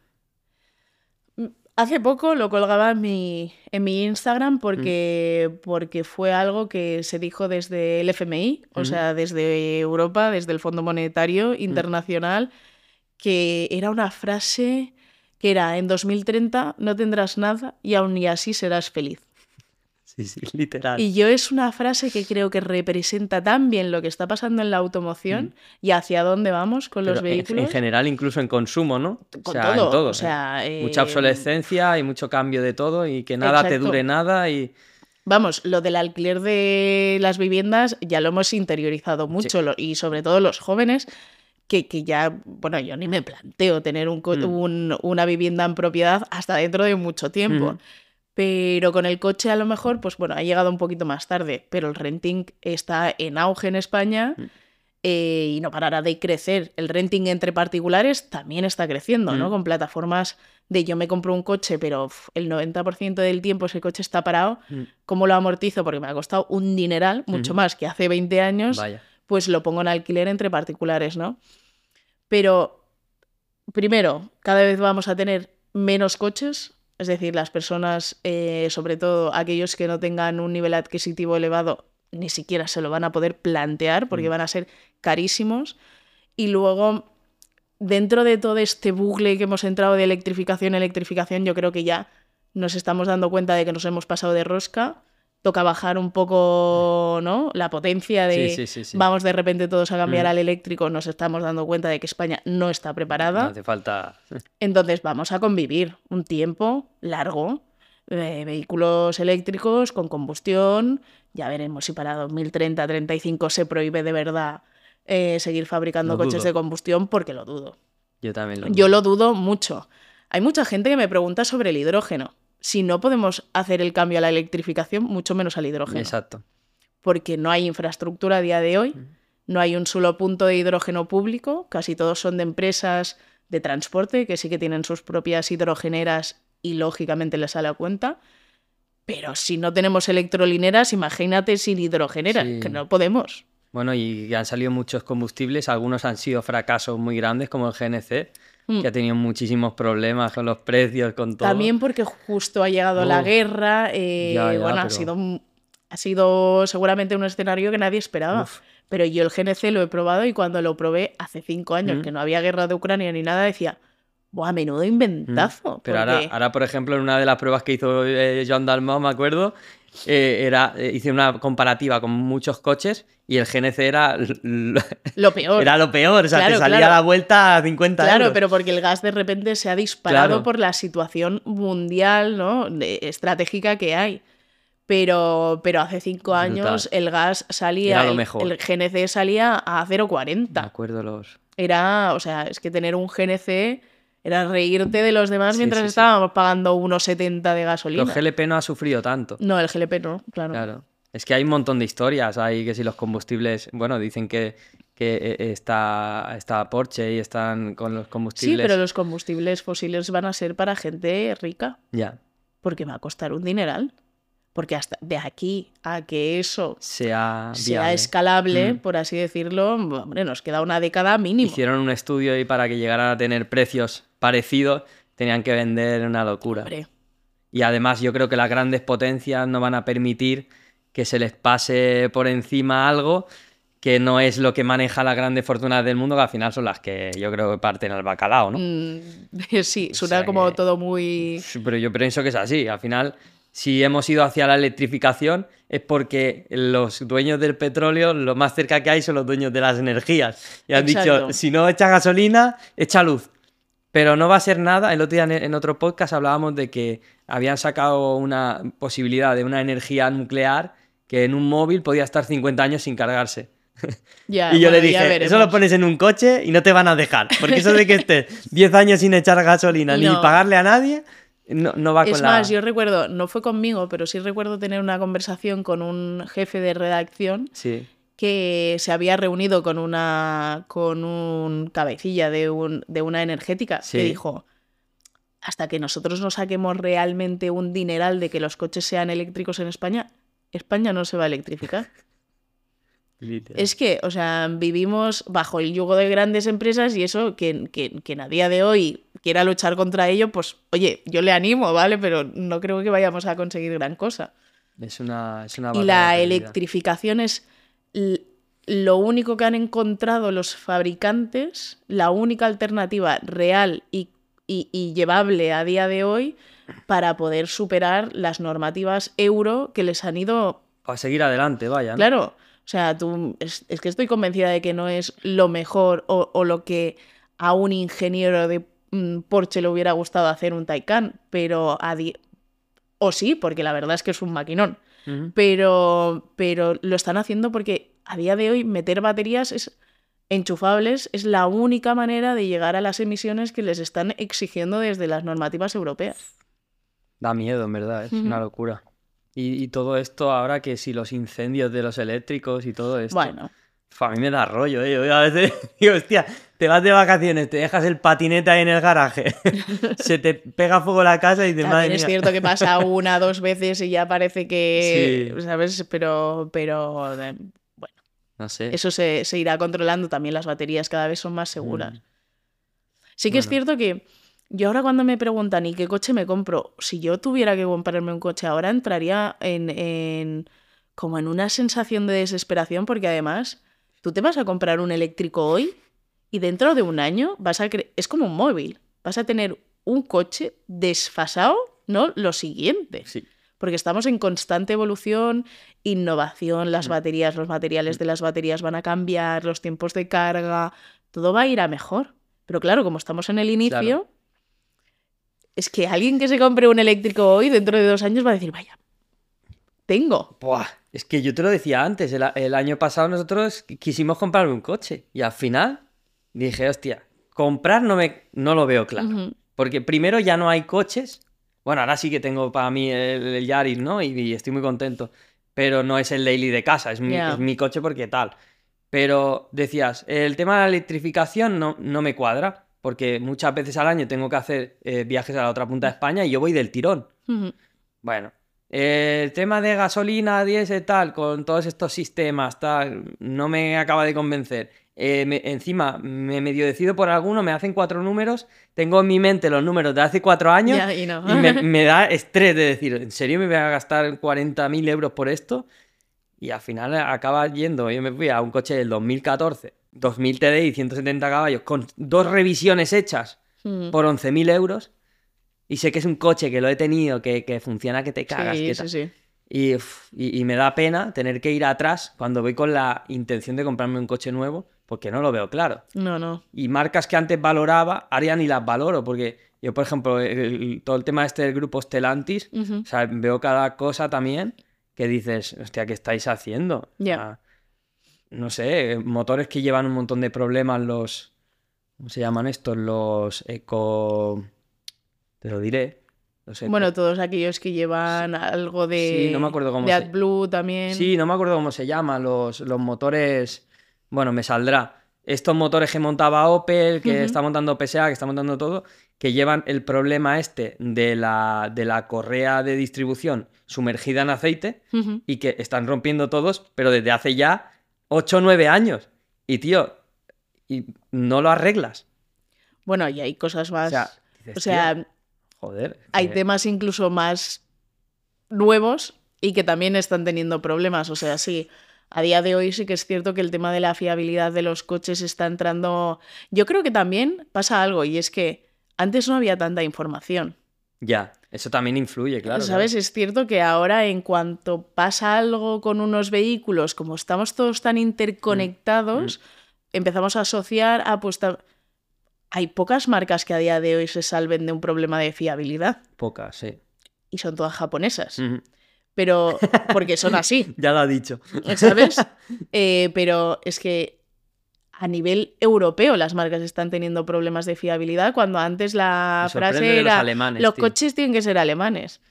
A: Hace poco lo colgaba en mi, en mi Instagram porque, porque fue algo que se dijo desde el FMI, o
B: Ujú.
A: sea, desde Europa, desde el Fondo Monetario Internacional, que era una frase que era, en 2030 no tendrás nada y aún y así serás feliz.
B: Sí, sí, (laughs) literal.
A: Y yo es una frase que creo que representa tan bien lo que está pasando en la automoción y hacia dónde vamos con los
B: Mm. Pero en-
A: vehículos.
B: En, general, incluso en consumo, ¿no? O
A: Con
B: sea, en
A: todo,
B: todo,
A: o
B: ¿eh?
A: sea, eh,
B: Mucha obsolescencia y mucho cambio de todo y que nada te
A: Exacto.
B: dure nada y...
A: Vamos, lo del alquiler de las viviendas ya lo hemos interiorizado mucho lo- y sobre todo los jóvenes que, que ya, bueno, yo ni me planteo tener un
B: Mm.
A: un- una vivienda en propiedad hasta dentro de mucho tiempo.
B: Mm.
A: Pero con el coche a lo mejor, pues bueno, ha llegado un poquito más tarde, pero el renting está en auge en España
B: Mm.
A: eh, y no parará de crecer. El renting entre particulares también está creciendo, ¿no?
B: Mm.
A: Con plataformas de yo me compro un coche, pero el 90% del tiempo ese coche está parado.
B: Mm.
A: ¿Cómo lo amortizo? Porque me ha costado un dineral, mucho más que hace 20 años,
B: Vaya.
A: pues lo pongo en alquiler entre particulares, ¿no? Pero, primero, cada vez vamos a tener menos coches, es decir, las personas, eh, sobre todo aquellos que no tengan un nivel adquisitivo elevado, ni siquiera se lo van a poder plantear porque
B: Mm.
A: van a ser carísimos. Y luego, dentro de todo este bucle que hemos entrado de electrificación, electrificación, yo creo que ya nos estamos dando cuenta de que nos hemos pasado de rosca. Toca bajar un poco, ¿no? La potencia de
B: Sí, sí, sí, sí.
A: vamos de repente todos a cambiar
B: Mm.
A: al eléctrico. Nos estamos dando cuenta de que España no está preparada.
B: No hace falta.
A: Entonces vamos a convivir un tiempo largo. eh, vehículos eléctricos con combustión. Ya veremos si para 2030-35 se prohíbe de verdad eh, seguir fabricando
B: Lo
A: coches
B: dudo.
A: de combustión porque lo dudo.
B: Yo también lo
A: Yo lo dudo mucho. Hay mucha gente que me pregunta sobre el hidrógeno. Si no podemos hacer el cambio a la electrificación, mucho menos al hidrógeno.
B: Exacto.
A: Porque no hay infraestructura a día de hoy, no hay un solo punto de hidrógeno público, casi todos son de empresas de transporte que sí que tienen sus propias hidrogeneras y lógicamente les sale a cuenta. Pero si no tenemos electrolineras, imagínate sin hidrogeneras,
B: Sí.
A: que no podemos.
B: Bueno, y han salido muchos combustibles, algunos han sido fracasos muy grandes, como el GNC. Que ha tenido muchísimos problemas con los precios, con todo.
A: También porque justo ha llegado la guerra, eh,
B: Ya, ya,
A: bueno, ha sido, ha sido seguramente un escenario que nadie esperaba.
B: Uf.
A: Pero yo el GNC lo he probado y cuando lo probé hace cinco años,
B: Mm.
A: que no había guerra de Ucrania ni nada, decía, ¡buah, menudo inventazo!
B: Mm. Pero ahora,
A: porque-
B: ahora, por ejemplo, en una de las pruebas que hizo eh, Joan Dalmau, me acuerdo, eh, era, eh, hice una comparativa con muchos coches y el GNC era,
A: Lo peor. (laughs)
B: era lo peor, o sea,
A: Claro,
B: te salía
A: claro.
B: la vuelta a 50
A: Claro,
B: euros.
A: pero porque el gas de repente se ha disparado
B: Claro.
A: por la situación mundial, ¿no? de- estratégica que hay. Pero, pero hace cinco años
B: Brutal.
A: el gas salía,
B: Era lo mejor.
A: el GNC salía a
B: Me
A: 0,40.
B: acuerdo los...
A: Era, o sea, es que tener un GNC era reírte de los demás
B: Sí,
A: mientras
B: sí, sí.
A: estábamos pagando 1,70 de gasolina.
B: Los GLP no ha sufrido tanto.
A: No, el GLP no, claro.
B: Claro. Es que hay un montón de historias. Hay que si los combustibles, bueno, dicen que, que eh, está, está Porsche y están con los
A: Sí,
B: combustibles.
A: pero los combustibles fósiles van a ser para gente rica,
B: Ya.
A: porque va a costar un dineral. Porque hasta de aquí a que eso
B: Sea,
A: sea escalable,
B: Mm.
A: por así decirlo, hombre, nos queda una década mínimo.
B: Hicieron un estudio y para que llegaran a tener precios parecidos tenían que vender una locura.
A: Hombre,
B: Y además yo creo que las grandes potencias no van a permitir que se les pase por encima algo que no es lo que maneja las grandes fortunas del mundo, que al final son las que yo creo que parten al bacalao, ¿no?
A: mm, (laughs) sí,
B: O
A: suena
B: sea
A: como
B: que-
A: todo muy...
B: Pero yo pienso que es así. Al final, si hemos ido hacia la electrificación, es porque los dueños del petróleo, lo más cerca que hay son los dueños de las energías. Y han
A: Exacto.
B: dicho, si no echa gasolina, echa luz. Pero no va a ser nada. El otro día en- otro podcast hablábamos de que habían sacado una posibilidad de una energía nuclear que en un móvil podía estar 50 años sin cargarse.
A: Ya, (laughs)
B: y yo
A: bueno,
B: le dije, eso lo pones en un coche y no te van a dejar. Porque eso de que (laughs) estés 10 años sin echar gasolina ni pagarle a nadie, no, no va con
A: Es
B: la...
A: más, yo recuerdo, no fue conmigo, pero sí recuerdo tener una conversación con un jefe de redacción
B: Sí,
A: que se había reunido con una con un cabecilla de, un, de una energética que dijo hasta que nosotros no saquemos realmente un dineral de que los coches sean eléctricos en España, España no se va a electrificar. (laughs)
B: literal.
A: Es que, o sea, vivimos bajo el yugo de grandes empresas y eso, que, que, que a día de hoy quiera luchar contra ello, pues, oye, yo le animo, ¿vale? Pero no creo que vayamos a conseguir gran cosa.
B: Es una, es una
A: Y la electrificación es lo único que han encontrado los fabricantes, la única alternativa real y, y- y llevable a día de hoy para poder superar las normativas euro que les han ido
B: Para seguir adelante, vaya. ¿no?
A: Claro, sea, tú, es, es que estoy convencida de que no es lo mejor o, o lo que a un ingeniero de mm, Porsche le hubiera gustado hacer un Taycan, pero a di- o sí, porque la verdad es que es un maquinón, pero, pero lo están haciendo porque a día de hoy meter baterías es enchufables es la única manera de llegar a las emisiones que les están exigiendo desde las normativas europeas.
B: Da miedo, en verdad, es una locura. Y, y todo esto ahora que si los incendios de los eléctricos y todo esto.
A: Bueno,
B: Uf, a mí me da rollo, ¿eh? Yo a veces (laughs) digo, hostia, te vas de vacaciones, te dejas el patinete ahí en el garaje, (laughs) se te pega fuego la casa y madre
A: También es
B: mía.
A: cierto que pasa (laughs) una, dos veces y ya parece que,
B: Sí.
A: ¿sabes? Pero, pero eh, bueno,
B: No sé.
A: eso se, se irá controlando. También las baterías cada vez son más seguras.
B: Mm.
A: Sí que es cierto que yo ahora cuando me preguntan ¿y qué coche me compro? Si yo tuviera que comprarme un coche ahora, entraría en, en como en una sensación de desesperación porque además tú te vas a comprar un eléctrico hoy y dentro de un año vas a es como un móvil, vas a tener un coche desfasado, ¿no? Lo siguiente.
B: Sí.
A: Porque estamos en constante evolución, innovación, las baterías, los materiales de las baterías van a cambiar, los tiempos de carga, todo va a ir a mejor. Pero claro, como estamos en el inicio,
B: Claro.
A: Es que alguien que se compre un eléctrico hoy, dentro de dos años, va a decir, vaya, tengo.
B: Buah, es que yo te lo decía antes, el, año pasado nosotros qui- quisimos comprar un coche y al final dije, hostia, comprar no, me, no lo veo claro. Porque primero ya no hay coches. Bueno, ahora sí que tengo para mí el, el Yaris, ¿no? Y, y estoy muy contento. Pero no es el daily de casa, es mi,
A: Ya.
B: es mi coche porque tal. Pero decías, el tema de la electrificación no, no me cuadra. Porque muchas veces al año tengo que hacer eh, viajes a la otra punta de España y yo voy del tirón. Bueno, el tema de gasolina, diésel, tal, con todos estos sistemas, tal, no me acaba de convencer. Eh, me- encima, me medio decido por alguno, me hacen cuatro números, tengo en mi mente los números de hace cuatro años
A: y no.
B: y me, (laughs) me da estrés de decir, ¿en serio me voy a gastar 40.000 euros por esto? Y al final acaba yendo, yo me fui a un coche del 2014, 2000 TDI, 170 caballos, con dos revisiones hechas
A: Ujú.
B: por 11.000 euros. Y sé que es un coche que lo he tenido, que, que funciona, que te cagas.
A: Sí,
B: que
A: sí, sí.
B: Y, y- y me da pena tener que ir atrás cuando voy con la intención de comprarme un coche nuevo, porque no lo veo claro.
A: No, no.
B: Y marcas que antes valoraba, ahora ya ni las valoro, porque yo, por ejemplo, el- todo el tema este del grupo Stellantis,
A: Ujú.
B: o sea, veo cada cosa también que dices, hostia, ¿qué estáis haciendo? O sea, no sé, motores que llevan un montón de problemas, los. ¿Cómo se llaman estos? Los eco. Te lo diré. Los eco-
A: Bueno, todos aquellos que llevan algo de.
B: Sí, no me acuerdo cómo
A: De
B: se-
A: AdBlue también.
B: Sí, no me acuerdo cómo se llama, los, los motores. Bueno, me saldrá. Estos motores que montaba Opel, que está montando PSA, que está montando todo, que llevan el problema este de la, de la correa de distribución sumergida en aceite y que están rompiendo todos, pero desde hace ya 8 o 9 años. Y tío, y no lo arreglas.
A: Bueno, y hay cosas
B: O
A: más.
B: sea, dices,
A: o sea,
B: tío, joder.
A: hay
B: que-
A: temas incluso más nuevos y que también están teniendo problemas. O sea, sí, a día de hoy sí que es cierto que el tema de la fiabilidad de los coches está entrando. Yo creo que también pasa algo y es que antes no había tanta información.
B: Ya, eso también influye, claro.
A: ¿Sabes? Es cierto que ahora en cuanto pasa algo con unos vehículos, como estamos todos tan interconectados, empezamos a asociar a pues hay pocas marcas que a día de hoy se salven de un problema de fiabilidad.
B: Pocas, sí.
A: y son todas japonesas. Pero porque son así, (laughs)
B: Ya lo ha dicho.
A: ¿sabes? (laughs) Eh, pero es que a nivel europeo las marcas están teniendo problemas de fiabilidad cuando antes la frase
B: de los
A: era
B: alemanes,
A: los
B: tío".
A: coches tienen que ser alemanes.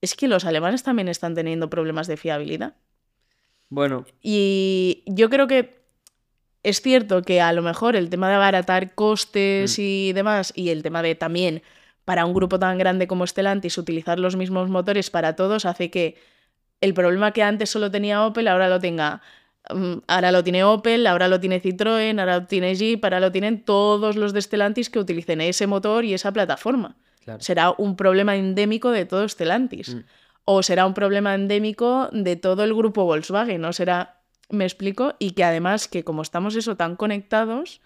A: Es que los alemanes también están teniendo problemas de fiabilidad.
B: Bueno,
A: Y yo creo que es cierto que a lo mejor el tema de abaratar
B: Mm.
A: costes y demás, y el tema de también para un grupo tan grande como Stellantis utilizar los mismos motores para todos, hace que el problema que antes solo tenía Opel ahora lo tenga. Mm, Ahora lo tiene Opel, ahora lo tiene Citroën, ahora lo tiene Jeep, ahora lo tienen todos los de Stellantis que utilicen ese motor y esa plataforma.
B: claro.
A: Será un problema endémico de todo Stellantis.
B: Mm.
A: O será un problema endémico de todo el grupo Volkswagen. No será, me explico, y que además que como estamos eso tan conectados,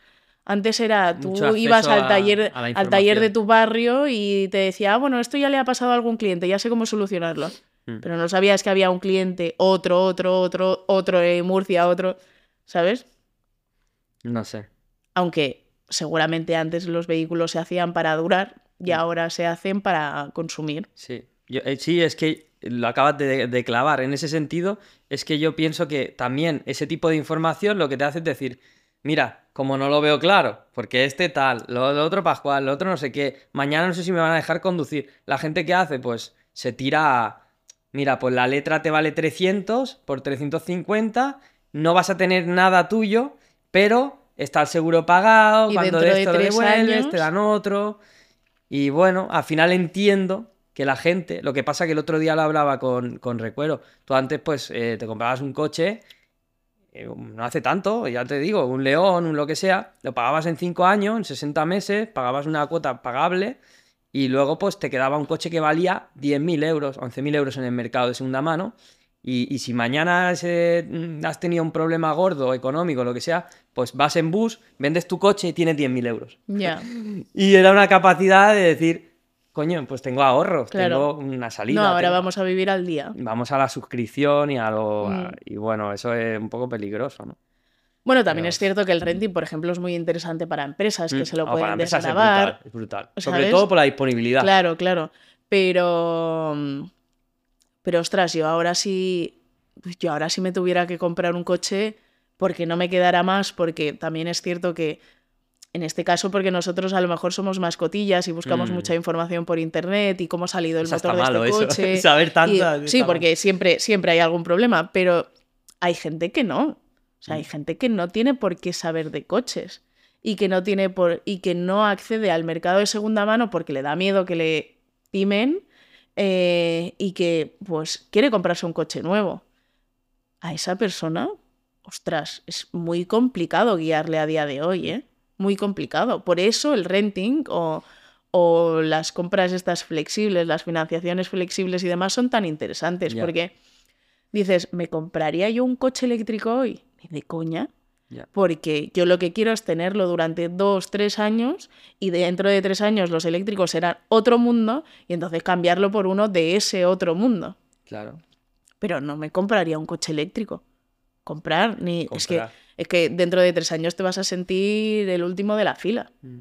A: antes era tú ibas al
B: a-
A: taller,
B: a
A: al taller de tu barrio y te decía, ah, bueno, esto ya le ha pasado a algún cliente, ya sé cómo solucionarlo.
B: Mm.
A: Pero no sabías que había un cliente, otro, otro, otro, otro en Murcia, otro, ¿sabes?
B: No sé.
A: Aunque seguramente antes los vehículos se hacían para durar y
B: Mm.
A: ahora se hacen para consumir.
B: Sí. Yo- eh, sí, es que lo acabas de, de clavar. En ese sentido, es que yo pienso que también ese tipo de información lo que te hace es decir, mira, como no lo veo claro, porque este tal, lo, lo otro Pascual, lo otro no sé qué, mañana no sé si me van a dejar conducir. La gente que hace, pues se tira mira, pues la letra te vale 300 por 350, no vas a tener nada tuyo, pero está el seguro pagado,
A: Y
B: cuando de
A: de
B: esto lo
A: tres
B: devuelves,
A: años-
B: te dan otro. Y bueno, al final entiendo que la gente, lo que pasa que el otro día lo hablaba con, con Recuero, tú antes pues eh, te comprabas un coche, eh, no hace tanto, ya te digo, un León, un lo que sea, lo pagabas en 5 años, en 60 meses, pagabas una cuota pagable y luego pues te quedaba un coche que valía 10.000 euros, 11.000 euros en el mercado de segunda mano Y, y si mañana se- mm, has tenido un problema gordo, económico, lo que sea, pues vas en bus, vendes tu coche y tienes 10.000 euros.
A: Ya. (laughs)
B: Y era una capacidad de decir, coño, pues tengo ahorros,
A: Claro.
B: tengo una salida.
A: No, ahora
B: tengo-
A: vamos a vivir al día.
B: Vamos a la suscripción y a lo...
A: Mm.
B: Y bueno, eso es un poco peligroso, ¿no?
A: Bueno, también es cierto que el renting, por ejemplo, es muy interesante para empresas que
B: Mm,
A: se lo
B: no,
A: pueden
B: empresas es brutal, es brutal. Sobre
A: ¿sabes?
B: todo por la disponibilidad.
A: Claro, claro. Pero. Pero ostras, yo ahora sí. Yo ahora sí me tuviera que comprar un coche porque no me quedara más, porque también es cierto que. En este caso, porque nosotros a lo mejor somos mascotillas y buscamos
B: Mm.
A: mucha información por internet y cómo ha salido el
B: Eso
A: motor
B: está
A: de
B: malo,
A: este
B: eso.
A: coche. (laughs)
B: Saber tanto,
A: sí, porque siempre, siempre hay algún problema, pero hay gente que no. O sea, hay
B: Mm.
A: gente que no tiene por qué saber de coches y que no tiene por y que no accede al mercado de segunda mano porque le da miedo que le timen eh, y que pues quiere comprarse un coche nuevo. A esa persona, ostras, es muy complicado guiarle a día de hoy, ¿eh? Muy complicado. Por eso el renting o, o las compras estas flexibles, las financiaciones flexibles y demás son tan interesantes porque dices, ¿me compraría yo un coche eléctrico hoy? Ni de coña porque yo lo que quiero es tenerlo durante dos, tres años y dentro de tres años los eléctricos serán otro mundo y entonces cambiarlo por uno de ese otro mundo.
B: Claro.
A: Pero no me compraría un coche eléctrico. Comprar, ni... Es, que, es que dentro de tres años te vas a sentir el último de la fila,
B: Mm.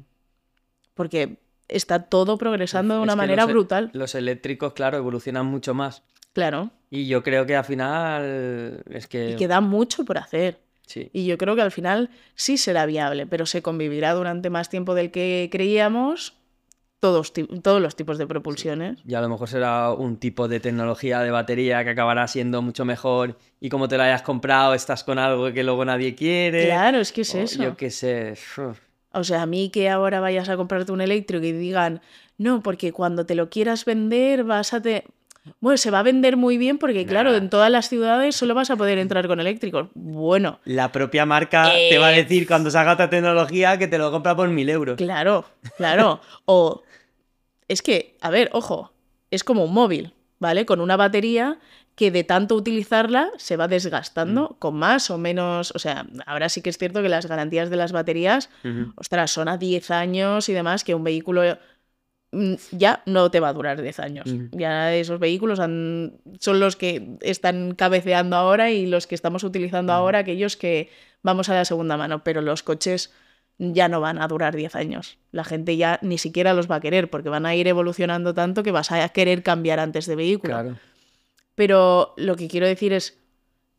A: porque está todo progresando de una manera
B: los e-
A: brutal.
B: Los eléctricos, claro, evolucionan mucho más.
A: Claro.
B: Y yo creo que al final es que...
A: Y queda mucho por hacer.
B: Sí.
A: Y yo creo que al final sí será viable, pero se convivirá durante más tiempo del que creíamos todos, todos los tipos de propulsiones.
B: Y a lo mejor será un tipo de tecnología de batería que acabará siendo mucho mejor y como te la hayas comprado estás con algo que luego nadie quiere.
A: Claro, es que es
B: O
A: eso.
B: Yo qué sé.
A: O sea, a mí que ahora vayas a comprarte un eléctrico y digan, no, porque cuando te lo quieras vender vas a te... Bueno, se va a vender muy bien porque, claro, en todas las ciudades solo vas a poder entrar con eléctricos. Bueno,
B: La propia marca te va a
A: Eh,
B: decir cuando salga otra tecnología que te lo compra por mil euros.
A: Claro, claro. O es que, a ver, ojo, es como un móvil, ¿vale? Con una batería que de tanto utilizarla se va desgastando con más o menos, o sea, ahora sí que es cierto que las garantías de las baterías, ostras, son a 10 años y demás, que un vehículo mm, ya no te va a durar 10 años. Ya esos vehículos han- son los que están cabeceando ahora y los que estamos utilizando ahora, aquellos que vamos a la segunda mano, pero los coches ya no van a durar 10 años. La gente ya ni siquiera los va a querer porque van a ir evolucionando tanto que vas a querer cambiar antes de vehículo.
B: Claro.
A: Pero lo que quiero decir es,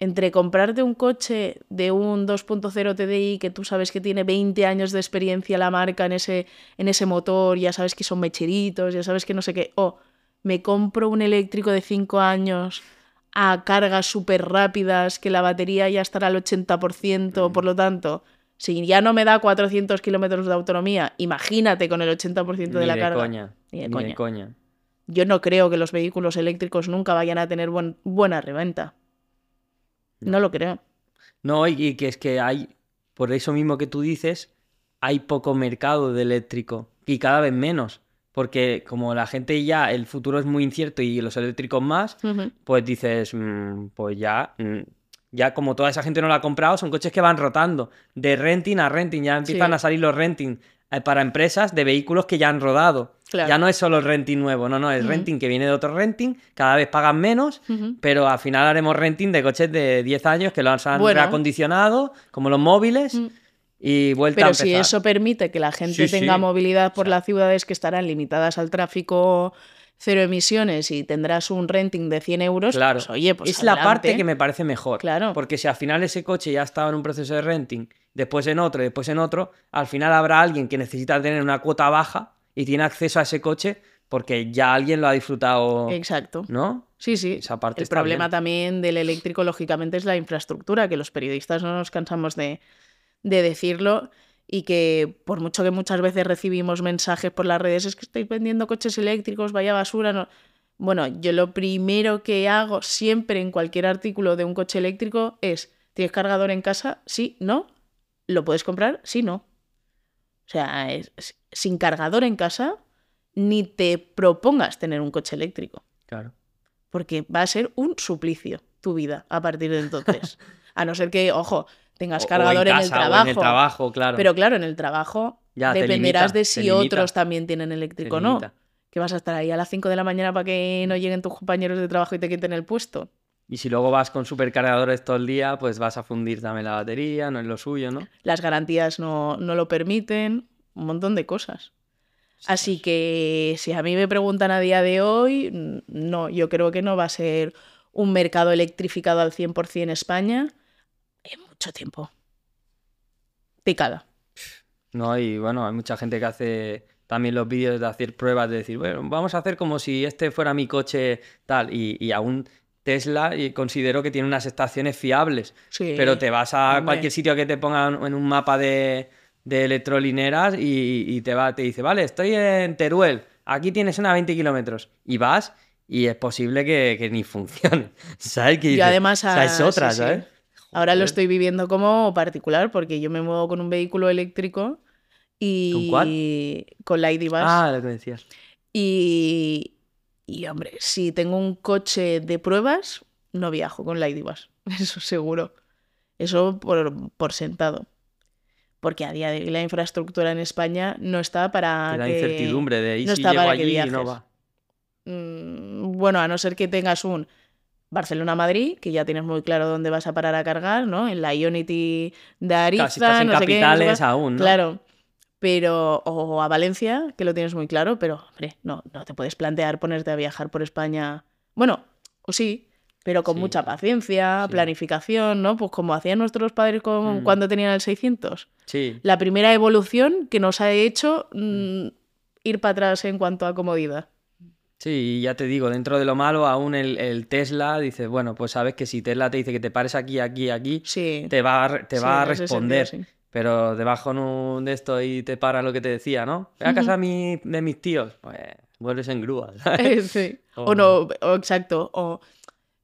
A: entre comprarte un coche de un 2.0 TDI que tú sabes que tiene 20 años de experiencia la marca en ese, en ese motor, ya sabes que son mecheritos, ya sabes que no sé qué, o me compro un eléctrico de 5 años a cargas súper rápidas, que la batería ya estará al 80%, por lo tanto, si ya no me da 400 kilómetros de autonomía, imagínate con el 80% de
B: Ni
A: la
B: de
A: carga.
B: coña.
A: Ni de
B: Ni
A: coña.
B: de coña.
A: Yo no creo que los vehículos eléctricos nunca vayan a tener buen- buena reventa. No lo creo.
B: No, y, y que es que hay, por eso mismo que tú dices, hay poco mercado de eléctrico y cada vez menos. Porque como la gente ya, el futuro es muy incierto y los eléctricos más, pues dices, mm, pues ya, mm, ya como toda esa gente no lo ha comprado, son coches que van rotando de renting a renting, ya empiezan
A: Sí.
B: a salir los renting para empresas de vehículos que ya han rodado.
A: Claro.
B: Ya no es solo el renting nuevo, no, no, es renting que viene de otro renting, cada vez pagan menos, pero al final haremos renting de coches de 10 años que los han
A: Bueno.
B: reacondicionado, como los móviles,
A: Mm.
B: y vuelta a
A: Pero si eso permite que la gente
B: Sí,
A: tenga
B: sí.
A: movilidad por
B: O sea-
A: las ciudades que estarán limitadas al tráfico cero emisiones y tendrás un renting de 100 euros,
B: Claro,
A: pues oye, pues
B: es la parte que me parece mejor.
A: Claro.
B: Porque si al final ese coche ya estaba en un proceso de renting, después en otro, y después en otro, al final habrá alguien que necesita tener una cuota baja y tiene acceso a ese coche porque ya alguien lo ha disfrutado,
A: Exacto.
B: ¿no?
A: Sí, sí.
B: Esa parte
A: El
B: está
A: problema
B: bien.
A: también del eléctrico, lógicamente, es la infraestructura, que los periodistas no nos cansamos de, de decirlo y que por mucho que muchas veces recibimos mensajes por las redes, es que estáis vendiendo coches eléctricos, vaya basura. No. Bueno, yo lo primero que hago siempre en cualquier artículo de un coche eléctrico es, ¿tienes cargador en casa? Sí, no. ¿Lo puedes comprar? Sí, no. O sea, es- es- sin cargador en casa, ni te propongas tener un coche eléctrico
B: Claro.
A: porque va a ser un suplicio. tu vida a partir de entonces. (laughs) A no ser que, ojo, tengas cargador en, el
B: o
A: trabajo.
B: en el trabajo, claro.
A: Pero claro, en el trabajo
B: Ya,
A: dependerás
B: limita,
A: de si otros también tienen eléctrico o no. Que vas a estar ahí a las 5 de la mañana para que no lleguen tus compañeros de trabajo y te quiten el puesto.
B: Y si luego vas con supercargadores todo el día, pues vas a fundir también la batería, no es lo suyo, ¿no?
A: Las garantías no, no lo permiten, un montón de cosas. Así que si a mí me preguntan a día de hoy, no, yo creo que no va a ser un mercado electrificado al 100% en España mucho tiempo. Picada.
B: No, y bueno, hay mucha gente que hace también los vídeos de hacer pruebas, de decir, bueno, vamos a hacer como si este fuera mi coche tal, y, y aún Tesla y considero que tiene unas estaciones fiables,
A: Sí,
B: pero te vas a
A: hombre.
B: cualquier sitio que te pongan en un mapa de, de electrolineras y, y te va, te dice, vale, estoy en Teruel, aquí tienes una 20 kilómetros, y vas y es posible que, que ni funcione, (laughs) ¿sabes? Que dices,
A: además,
B: es
A: ah,
B: otra,
A: sí, sí. Ahora lo
B: Joder.
A: estoy viviendo como particular porque yo me muevo con un vehículo eléctrico y
B: ¿Con cuál?
A: con la ID Bus.
B: Ah, lo que decías.
A: Y, y, hombre, si tengo un coche de pruebas, no viajo con la ID Bus. (laughs) Eso seguro. Eso por, por sentado. Porque a día de hoy la infraestructura en España no está para
B: da
A: que...
B: incertidumbre de y
A: no
B: si
A: está
B: llego
A: para que
B: allí y no
A: viajes.
B: va.
A: Mm, Bueno, a no ser que tengas un Barcelona-Madrid, que ya tienes muy claro dónde vas a parar a cargar, ¿no? En la Ionity de Ariza,
B: Claro, si estás en
A: no sé qué, no sé
B: capitales
A: cuál.
B: aún, ¿no?
A: Claro. Pero, o a Valencia, que lo tienes muy claro, pero, hombre, no, no te puedes plantear ponerte a viajar por España. Bueno, o sí, pero con
B: Sí.
A: mucha paciencia,
B: Sí.
A: planificación, ¿no? Pues como hacían nuestros padres con-
B: Mm.
A: cuando tenían el 600.
B: Sí,
A: La primera evolución que nos ha hecho mm, ir para atrás en cuanto a comodidad.
B: Sí, y ya te digo, dentro de lo malo, aún el, el Tesla dices, bueno, pues sabes que si Tesla te dice que te pares aquí, aquí, aquí,
A: Sí.
B: te va a, te
A: Sí,
B: va a responder.
A: sentido, sí.
B: Pero debajo de esto y te para lo que te decía, ¿no? Ve a casa mi- de mis tíos. Pues vuelves en grúa, (laughs) ¿sabes?
A: Sí.
B: O-
A: O no, o exacto. O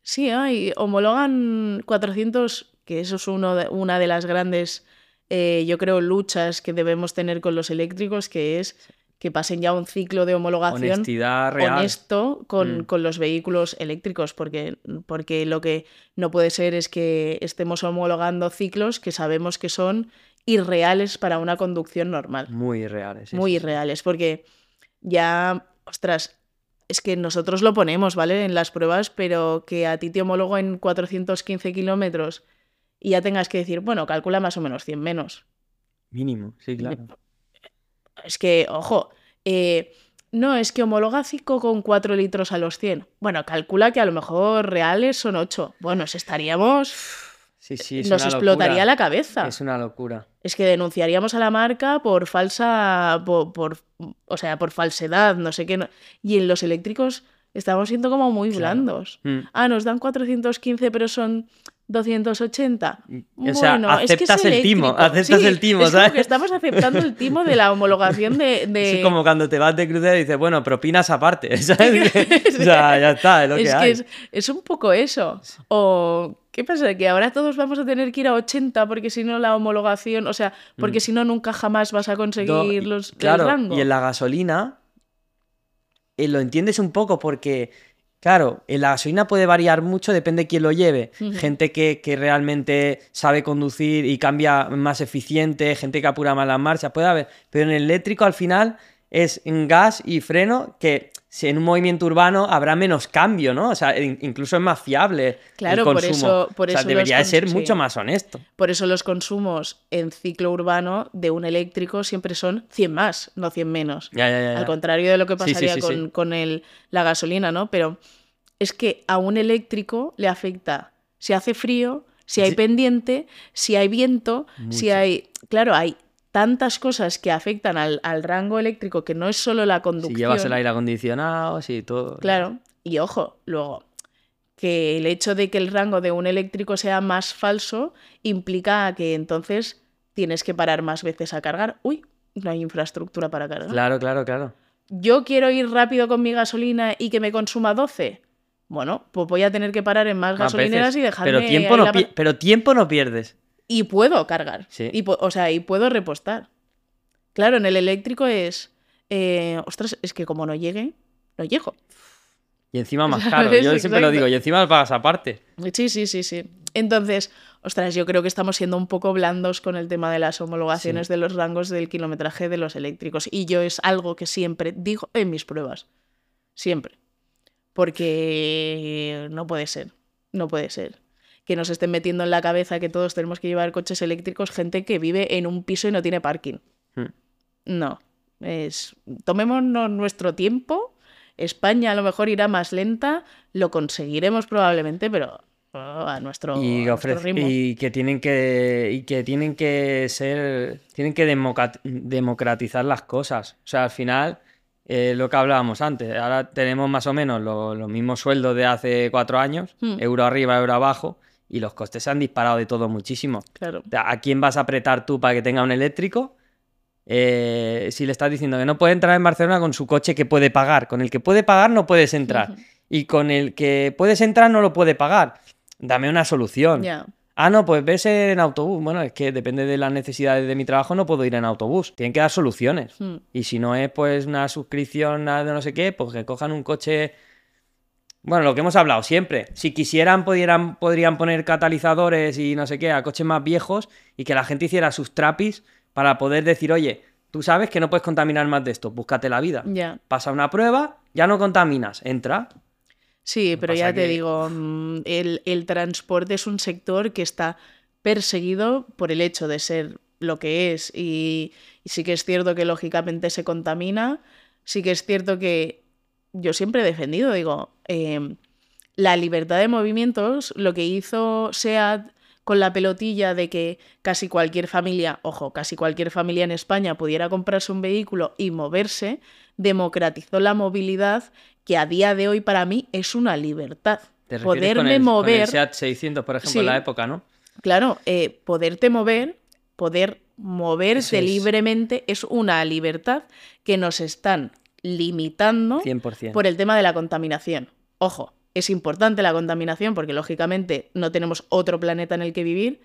A: sí, hay, homologan 400, que eso es uno de- una de las grandes, eh, yo creo, luchas que debemos tener con los eléctricos, que es que pasen ya un ciclo de homologación
B: Honestidad real.
A: honesto con,
B: Mm.
A: con los vehículos eléctricos, porque, porque lo que no puede ser es que estemos homologando ciclos que sabemos que son irreales para una conducción normal
B: Muy reales. sí,
A: muy irreales, porque ya, ostras, es que nosotros lo ponemos, ¿vale? En las pruebas, pero que a ti te homologo en 415 kilómetros y ya tengas que decir, bueno, calcula más o menos 100 menos.
B: Mínimo, sí, claro.
A: Es que, ojo, eh, no, es que homologa 5,4 litros a los 100. Bueno, calcula que a lo mejor reales son 8. Bueno, estaríamos...
B: Sí, sí, es
A: nos
B: una
A: explotaría
B: locura.
A: la cabeza.
B: Es una locura.
A: Es que denunciaríamos a la marca por falsa, por, por- o sea, por falsedad, no sé qué. no- Y en los eléctricos estamos siendo como muy
B: Claro.
A: blandos.
B: Mm.
A: Ah, nos dan 415, pero son 280.
B: O sea,
A: Bueno, es que es
B: aceptas el timo, aceptas
A: Sí,
B: el timo,
A: es como
B: ¿sabes?
A: que estamos aceptando el timo de la homologación de... (laughs) de-
B: Es como cuando te vas de crucero y dices, bueno, propinas aparte, (laughs) ¿sabes? (laughs) o sea, ya está, es lo que hay.
A: es, es un poco eso. O, ¿qué pasa? Que ahora todos vamos a tener que ir a 80 porque si no la homologación, o sea, porque si no nunca jamás vas a
B: Mm.
A: Conseguir los, el
B: claro,
A: rango.
B: y en la gasolina eh, lo entiendes un poco porque, claro, la gasolina puede variar mucho, depende de quién lo lleve. Gente que, que realmente sabe conducir y cambia más eficiente, gente que apura más las marchas, puede haber. Pero en el eléctrico al final es en gas y freno que si en un movimiento urbano habrá menos cambio, ¿no? O sea, in- incluso es más fiable
A: Claro,
B: el
A: por
B: consumo.
A: eso- por
B: o sea,
A: eso
B: debería de ser mucho más honesto.
A: Por eso los consumos en ciclo urbano de un eléctrico siempre son 100 más, no 100 menos.
B: Ya, ya, ya.
A: Al contrario de lo que
B: sí,
A: pasaría
B: sí,
A: con, con el- la gasolina, ¿no? Pero es que a un eléctrico le afecta si hace frío, si hay pendiente, si hay viento, si hay... Claro, hay tantas cosas que afectan al, al rango eléctrico que no es solo la
B: Si
A: conducción.
B: llevas el aire acondicionado, sí, todo.
A: Claro, y ojo, luego, que el hecho de que el rango de un eléctrico sea más falso implica que entonces tienes que parar más veces a cargar. Uy, no hay infraestructura para cargar.
B: Claro, claro, claro.
A: Yo quiero ir rápido con mi gasolina y que me consuma 12. Bueno, pues voy a tener que parar en más
B: Más
A: gasolineras
B: veces.
A: y dejarme
B: pero tiempo,
A: ahí
B: no
A: la
B: pi-
A: pa-
B: pero tiempo no pierdes.
A: Y puedo cargar.
B: Sí.
A: Y, o sea, y puedo repostar. Claro, en el eléctrico es... eh, ostras, es que como no llegue, no llego.
B: Y encima (laughs) más caro.
A: ¿Sabes?
B: Yo siempre lo digo, y encima lo pagas aparte.
A: Sí, sí, sí, sí. Entonces, ostras, yo creo que estamos siendo un poco blandos con el tema de las homologaciones de los rangos del kilometraje de los eléctricos. Y yo es algo que siempre digo en mis pruebas. Siempre. Porque no puede ser. No puede ser. Que nos estén metiendo en la cabeza que todos tenemos que llevar coches eléctricos gente que vive en un piso y no tiene parking.
B: Hmm.
A: No. Es. Tomémonos nuestro tiempo. España a lo mejor irá más lenta. Lo conseguiremos probablemente, pero oh, a nuestro,
B: y,
A: a nuestro
B: ofrece-
A: ritmo.
B: y que tienen que y que tienen que ser tienen que democratizar las cosas o sea al final eh, lo que hablábamos antes ahora tenemos más o menos lo- los mismos sueldos de hace cuatro años
A: Hmm.
B: euro arriba euro abajo y los costes se han disparado de todo muchísimo
A: Claro.
B: ¿a quién vas a apretar tú para que tenga un eléctrico? Eh, si le estás diciendo que no puede entrar en Barcelona con su coche que puede pagar, con el que puede pagar no puedes entrar y con el que puedes entrar no lo puede pagar. Dame una solución.
A: Ya.
B: Ah, no, pues ves en autobús. Bueno, es que depende de las necesidades de mi trabajo, no puedo ir en autobús. Tienen que dar soluciones.
A: Hmm.
B: Y si no es pues una suscripción a de no sé qué, pues que cojan un coche. Bueno, lo que hemos hablado siempre. Si quisieran, pudieran, podrían poner catalizadores y no sé qué a coches más viejos y que la gente hiciera sus trapis para poder decir, oye, tú sabes que no puedes contaminar más de esto, búscate la vida.
A: Ya.
B: Pasa una prueba, ya no contaminas, entra.
A: Sí, pero ya te digo, mm, el, el transporte es un sector que está perseguido por el hecho de ser lo que es y, y sí que es cierto que lógicamente se contamina, sí que es cierto que yo siempre he defendido, digo, eh, la libertad de movimientos, lo que hizo SEAT con la pelotilla de que casi cualquier familia, ojo, casi cualquier familia en España pudiera comprarse un vehículo y moverse, democratizó la movilidad que a día de hoy para mí es una libertad.
B: ¿Te con
A: Poderme
B: con el
A: mover,
B: Seat 600, por ejemplo, en la época, ¿no?
A: claro, eh, poderte mover, poder
B: es.
A: libremente es una libertad que nos están limitando
B: 100%.
A: por el tema de la contaminación. Ojo, es importante la contaminación porque lógicamente no tenemos otro planeta en el que vivir,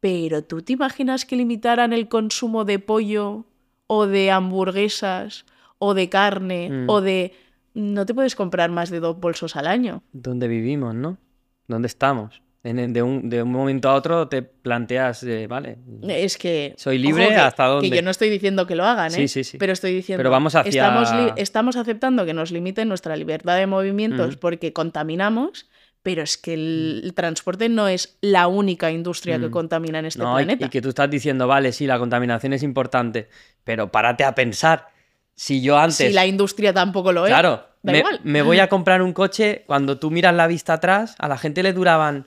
A: pero ¿tú te imaginas que limitaran el consumo de pollo o de hamburguesas o de carne
B: Mm.
A: o de... No te puedes comprar más de dos bolsos al año.
B: ¿Dónde vivimos, no? ¿Dónde estamos? En- de, un, de un momento a otro te planteas, eh, vale,
A: Es que...
B: Soy libre
A: que-
B: hasta
A: Que
B: dónde.
A: yo no estoy diciendo que lo hagan, ¿eh?
B: Sí, sí, sí.
A: Pero estoy diciendo...
B: Pero vamos hacia-
A: Estamos, estamos aceptando que nos limiten nuestra libertad de movimientos
B: Mm.
A: porque contaminamos, pero es que el, el transporte no es la única industria que
B: Mm.
A: contamina en este
B: No, y-
A: planeta.
B: y que tú estás diciendo, vale, sí, la contaminación es importante, pero párate a pensar. Si yo antes,
A: Si la industria tampoco lo es.
B: claro,
A: da
B: me,
A: igual.
B: me voy a comprar un coche, cuando tú miras la vista atrás, a la gente le duraban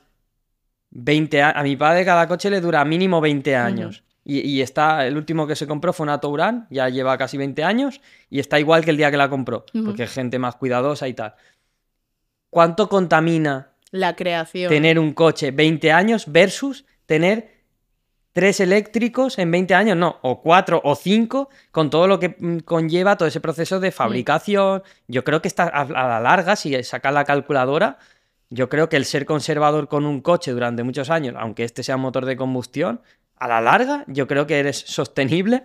B: 20 años, a mi padre cada coche le dura mínimo 20 años. Y, y está, el último que se compró fue una Touran, ya lleva casi 20 años, y está igual que el día que la compró, porque es gente más cuidadosa y tal. ¿Cuánto contamina
A: La creación.
B: tener un coche 20 años versus tener tres eléctricos en 20 años, no, o cuatro o cinco, con todo lo que mm, conlleva todo ese proceso de fabricación. Yo creo que está a, a la larga, si sacas la calculadora, yo creo que el ser conservador con un coche durante muchos años, aunque este sea un motor de combustión, a la larga, yo creo que eres sostenible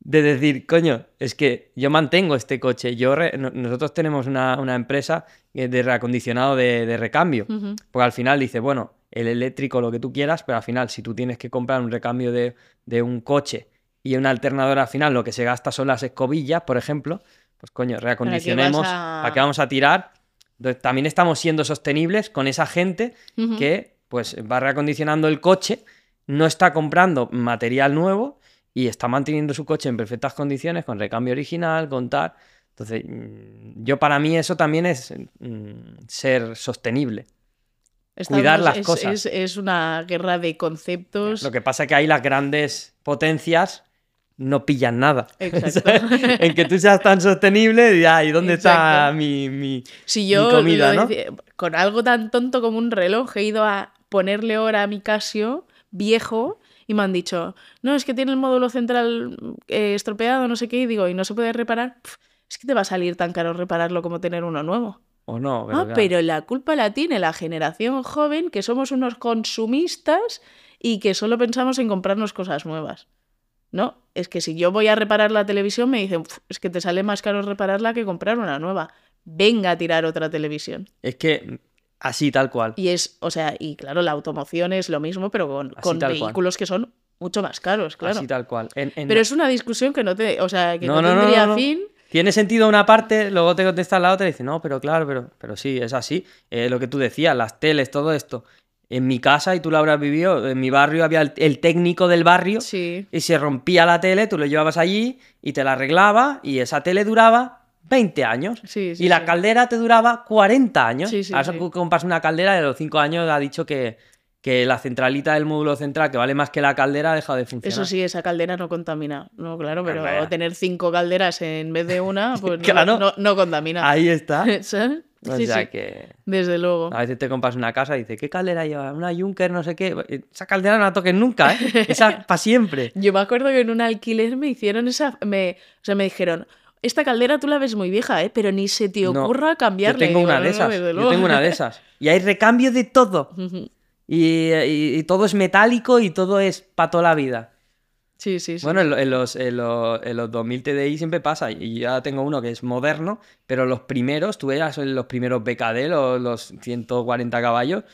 B: de decir, coño, es que yo mantengo este coche. Yo re- no- nosotros tenemos una, una empresa eh, de reacondicionado de, de recambio. Porque al final dice, bueno, el eléctrico lo que tú quieras, pero al final, si tú tienes que comprar un recambio de, de un coche y una alternadora al final, lo que se gasta son las escobillas, por ejemplo, pues coño, reacondicionemos,
A: a-
B: ¿para qué vamos a tirar? Entonces, también estamos siendo sostenibles con esa gente que pues va reacondicionando el coche, no está comprando material nuevo y está manteniendo su coche en perfectas condiciones, con recambio original, con tal. Entonces, mm, yo para mí eso también es mm, ser sostenible. cuidar las
A: es,
B: cosas.
A: Es, es una guerra de conceptos.
B: Lo que pasa es que ahí las grandes potencias no pillan nada.
A: Exacto. (laughs)
B: en que tú seas tan sostenible, y ay, ¿dónde está mi, mi-
A: Si yo
B: mi comida, ¿no?
A: decía- con algo tan tonto como un reloj he ido a ponerle hora a mi Casio viejo y me han dicho, no, es que tiene el módulo central eh, estropeado, no sé qué, y digo, ¿y no se puede reparar? Es que te va a salir tan caro repararlo como tener uno nuevo.
B: O no,
A: ah,
B: claro.
A: pero la culpa la tiene la generación joven, que somos unos consumistas y que solo pensamos en comprarnos cosas nuevas. No, es que si yo voy a reparar la televisión me dicen, "Uf, es que te sale más caro repararla que comprar una nueva. venga a tirar otra televisión.
B: Es que así tal cual.
A: Y es, o sea, y claro, la automoción es lo mismo, pero con,
B: cual.
A: vehículos que son mucho más caros, claro.
B: Así tal cual. En- en-
A: Pero es una discusión que no te, o sea, que no,
B: No, no, no,
A: tendría
B: no, no.
A: fin.
B: Tiene sentido una parte, luego te contesta la otra y dice, no, pero claro, pero, pero sí, es así. Eh, lo que tú decías, las teles, todo esto. En mi casa, y tú lo habrás vivido, en mi barrio había el, el técnico del barrio
A: Sí.
B: y se rompía la tele, tú lo llevabas allí y te la arreglaba y esa tele duraba 20 años.
A: Sí, sí,
B: y la caldera te duraba 40 años. Ahora
A: sí.
B: compras una caldera de los 5 años, ha dicho que, que la centralita del módulo central, que vale más que la caldera, ha dejado de funcionar.
A: Eso sí, esa caldera no contamina. No, claro, pero tener cinco calderas en vez de una, pues no- (laughs)
B: Claro.
A: no, no contamina.
B: Ahí está. (laughs) O
A: Sí,
B: sea
A: sí,
B: que...
A: desde luego.
B: A veces te compras una casa y dices, ¿qué caldera lleva? Una Junker, no sé qué. Esa caldera no la toques nunca, ¿eh? (laughs) Esa para siempre.
A: Yo me acuerdo que en un alquiler me hicieron esa. Me, o sea, me dijeron. Esta caldera tú la ves muy vieja, ¿eh? Pero ni se te
B: No,
A: ocurra
B: Yo
A: cambiarle.
B: tengo una
A: "No,
B: de esas. Yo
A: luego".
B: tengo una de esas. Y hay recambio de todo.
A: Ujú.
B: Y, y- y todo es metálico y todo es para toda la vida.
A: Sí, sí, sí.
B: Bueno, en, lo- en los, en, los, en los 2000 TDI siempre pasa. Y ya tengo uno que es moderno, pero los primeros, tú veías los primeros BKD, los, los 140 caballos,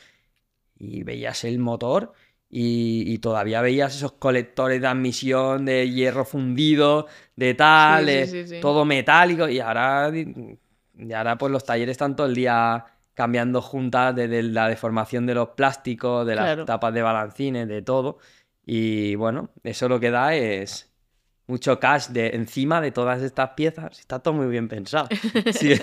B: y veías el motor y, y todavía veías esos colectores de admisión de hierro fundido, de tal,
A: Sí, sí, sí, sí.
B: todo metálico. Y ahora, y ahora pues los talleres están todo el día cambiando juntas de, de la deformación de los plásticos, de las
A: Claro.
B: tapas de balancines, de todo. Y bueno, eso lo que da es mucho cash de encima de todas estas piezas. Está todo muy bien pensado. (laughs) Si,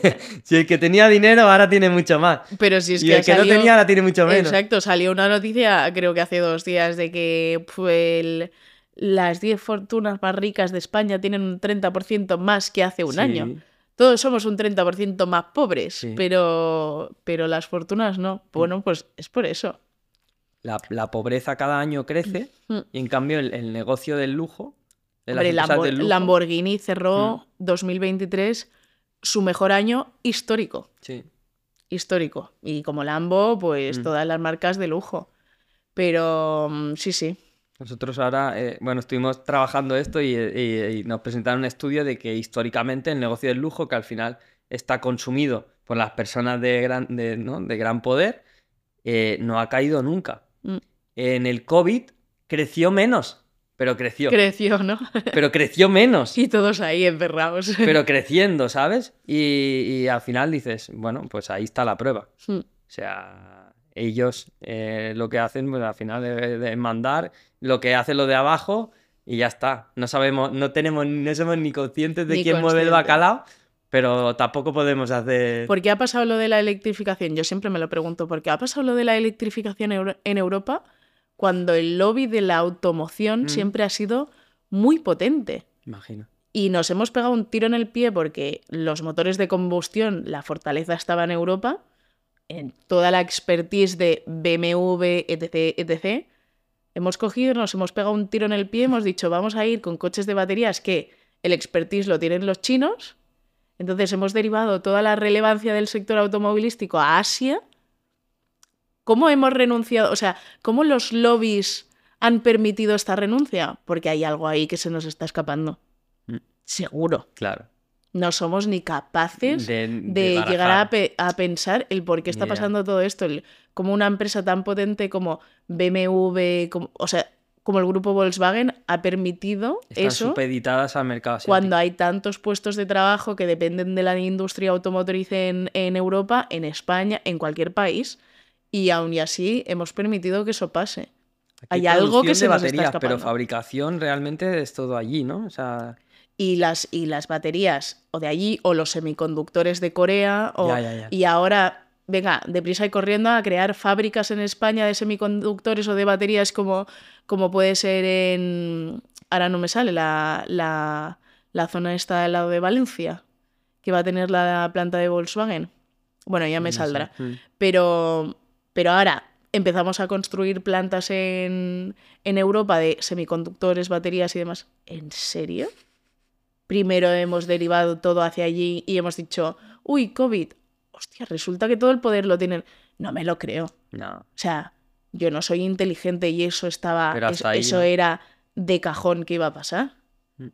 B: si el que tenía dinero ahora tiene mucho más.
A: Pero si es
B: y
A: que
B: el que no tenía ahora tiene mucho menos.
A: Exacto, salió una noticia, creo que hace dos días, de que pues, el- las 10 fortunas más ricas de España tienen un 30% más que hace un
B: Sí.
A: año. Todos somos un 30% más pobres,
B: Sí.
A: pero, pero las fortunas no. Bueno, pues es por eso.
B: La, la pobreza cada año crece
A: Mm.
B: y en cambio el, el negocio del lujo, de
A: Hombre,
B: del lujo, Mm.
A: Lamborghini cerró 2023 su mejor año histórico.
B: sí.
A: Histórico. Y como Lambo, pues
B: Mm.
A: todas las marcas de lujo. Pero mm, sí, sí.
B: Nosotros ahora, eh, bueno, estuvimos trabajando esto y, y- y nos presentaron un estudio de que históricamente el negocio del lujo, que al final está consumido por las personas de gran, de, ¿no? de gran poder, eh, no ha caído nunca. En el COVID creció menos, pero creció.
A: Creció, ¿no? (laughs)
B: pero creció menos,
A: y todos ahí encerrados. (laughs)
B: pero creciendo, ¿sabes? Y, y al final dices, bueno, pues ahí está la prueba.
A: Mm.
B: O sea, ellos eh, lo que hacen, pues al final es de mandar lo que hace lo de abajo y ya está. No sabemos, no tenemos, no somos ni conscientes de
A: Ni
B: quién mueve el bacalao, pero tampoco podemos hacer.
A: ¿Por qué ha pasado lo de la electrificación? Yo siempre me lo pregunto, ¿por qué ha pasado lo de la electrificación en Europa cuando el lobby de la automoción
B: Mm.
A: siempre ha sido muy potente?
B: Imagino.
A: Y nos hemos pegado un tiro en el pie porque los motores de combustión, la fortaleza estaba en Europa, en toda la expertise de BMW, etc., etc. Hemos cogido, nos hemos pegado un tiro en el pie, hemos dicho, vamos a ir con coches de baterías que el expertise lo tienen los chinos. Entonces hemos derivado toda la relevancia del sector automovilístico a Asia. ¿Cómo hemos renunciado? O sea, ¿cómo los lobbies han permitido esta renuncia? Porque hay algo ahí que se nos está escapando.
B: Mm.
A: Seguro.
B: Claro.
A: No somos ni capaces
B: De,
A: de,
B: de
A: llegar a,
B: barajar.
A: pe- a pensar el por qué está pasando todo esto. El- como una empresa tan potente como BMW, como- o sea, como el grupo Volkswagen ha permitido
B: Están
A: eso
B: supeditadas al mercado asiático.
A: cuando hay tantos puestos de trabajo que dependen de la industria automotriz en, en Europa, en España, en cualquier país, y aún y así hemos permitido que eso pase.
B: Aquí
A: hay algo que se
B: de
A: nos está
B: pero fabricación realmente es todo allí, ¿no? O sea,
A: Y las, y las baterías o de allí o los semiconductores de Corea o,
B: Ya, ya, ya.
A: y ahora, venga, deprisa y corriendo a crear fábricas en España de semiconductores o de baterías como, como puede ser en... Ahora no me sale la, la, la zona esta al lado de Valencia, que va a tener la planta de Volkswagen. Bueno, ya me
B: no
A: saldrá.
B: Mm.
A: Pero, pero ahora empezamos a construir plantas en, en Europa de semiconductores, baterías y demás. ¿En serio? Primero hemos derivado todo hacia allí y hemos dicho, uy, COVID. Hostia, resulta que todo el poder lo tienen. No me lo creo.
B: No.
A: O sea, yo no soy inteligente y eso estaba. Es-
B: ahí
A: eso
B: no.
A: era de cajón que iba a pasar.
B: Mm.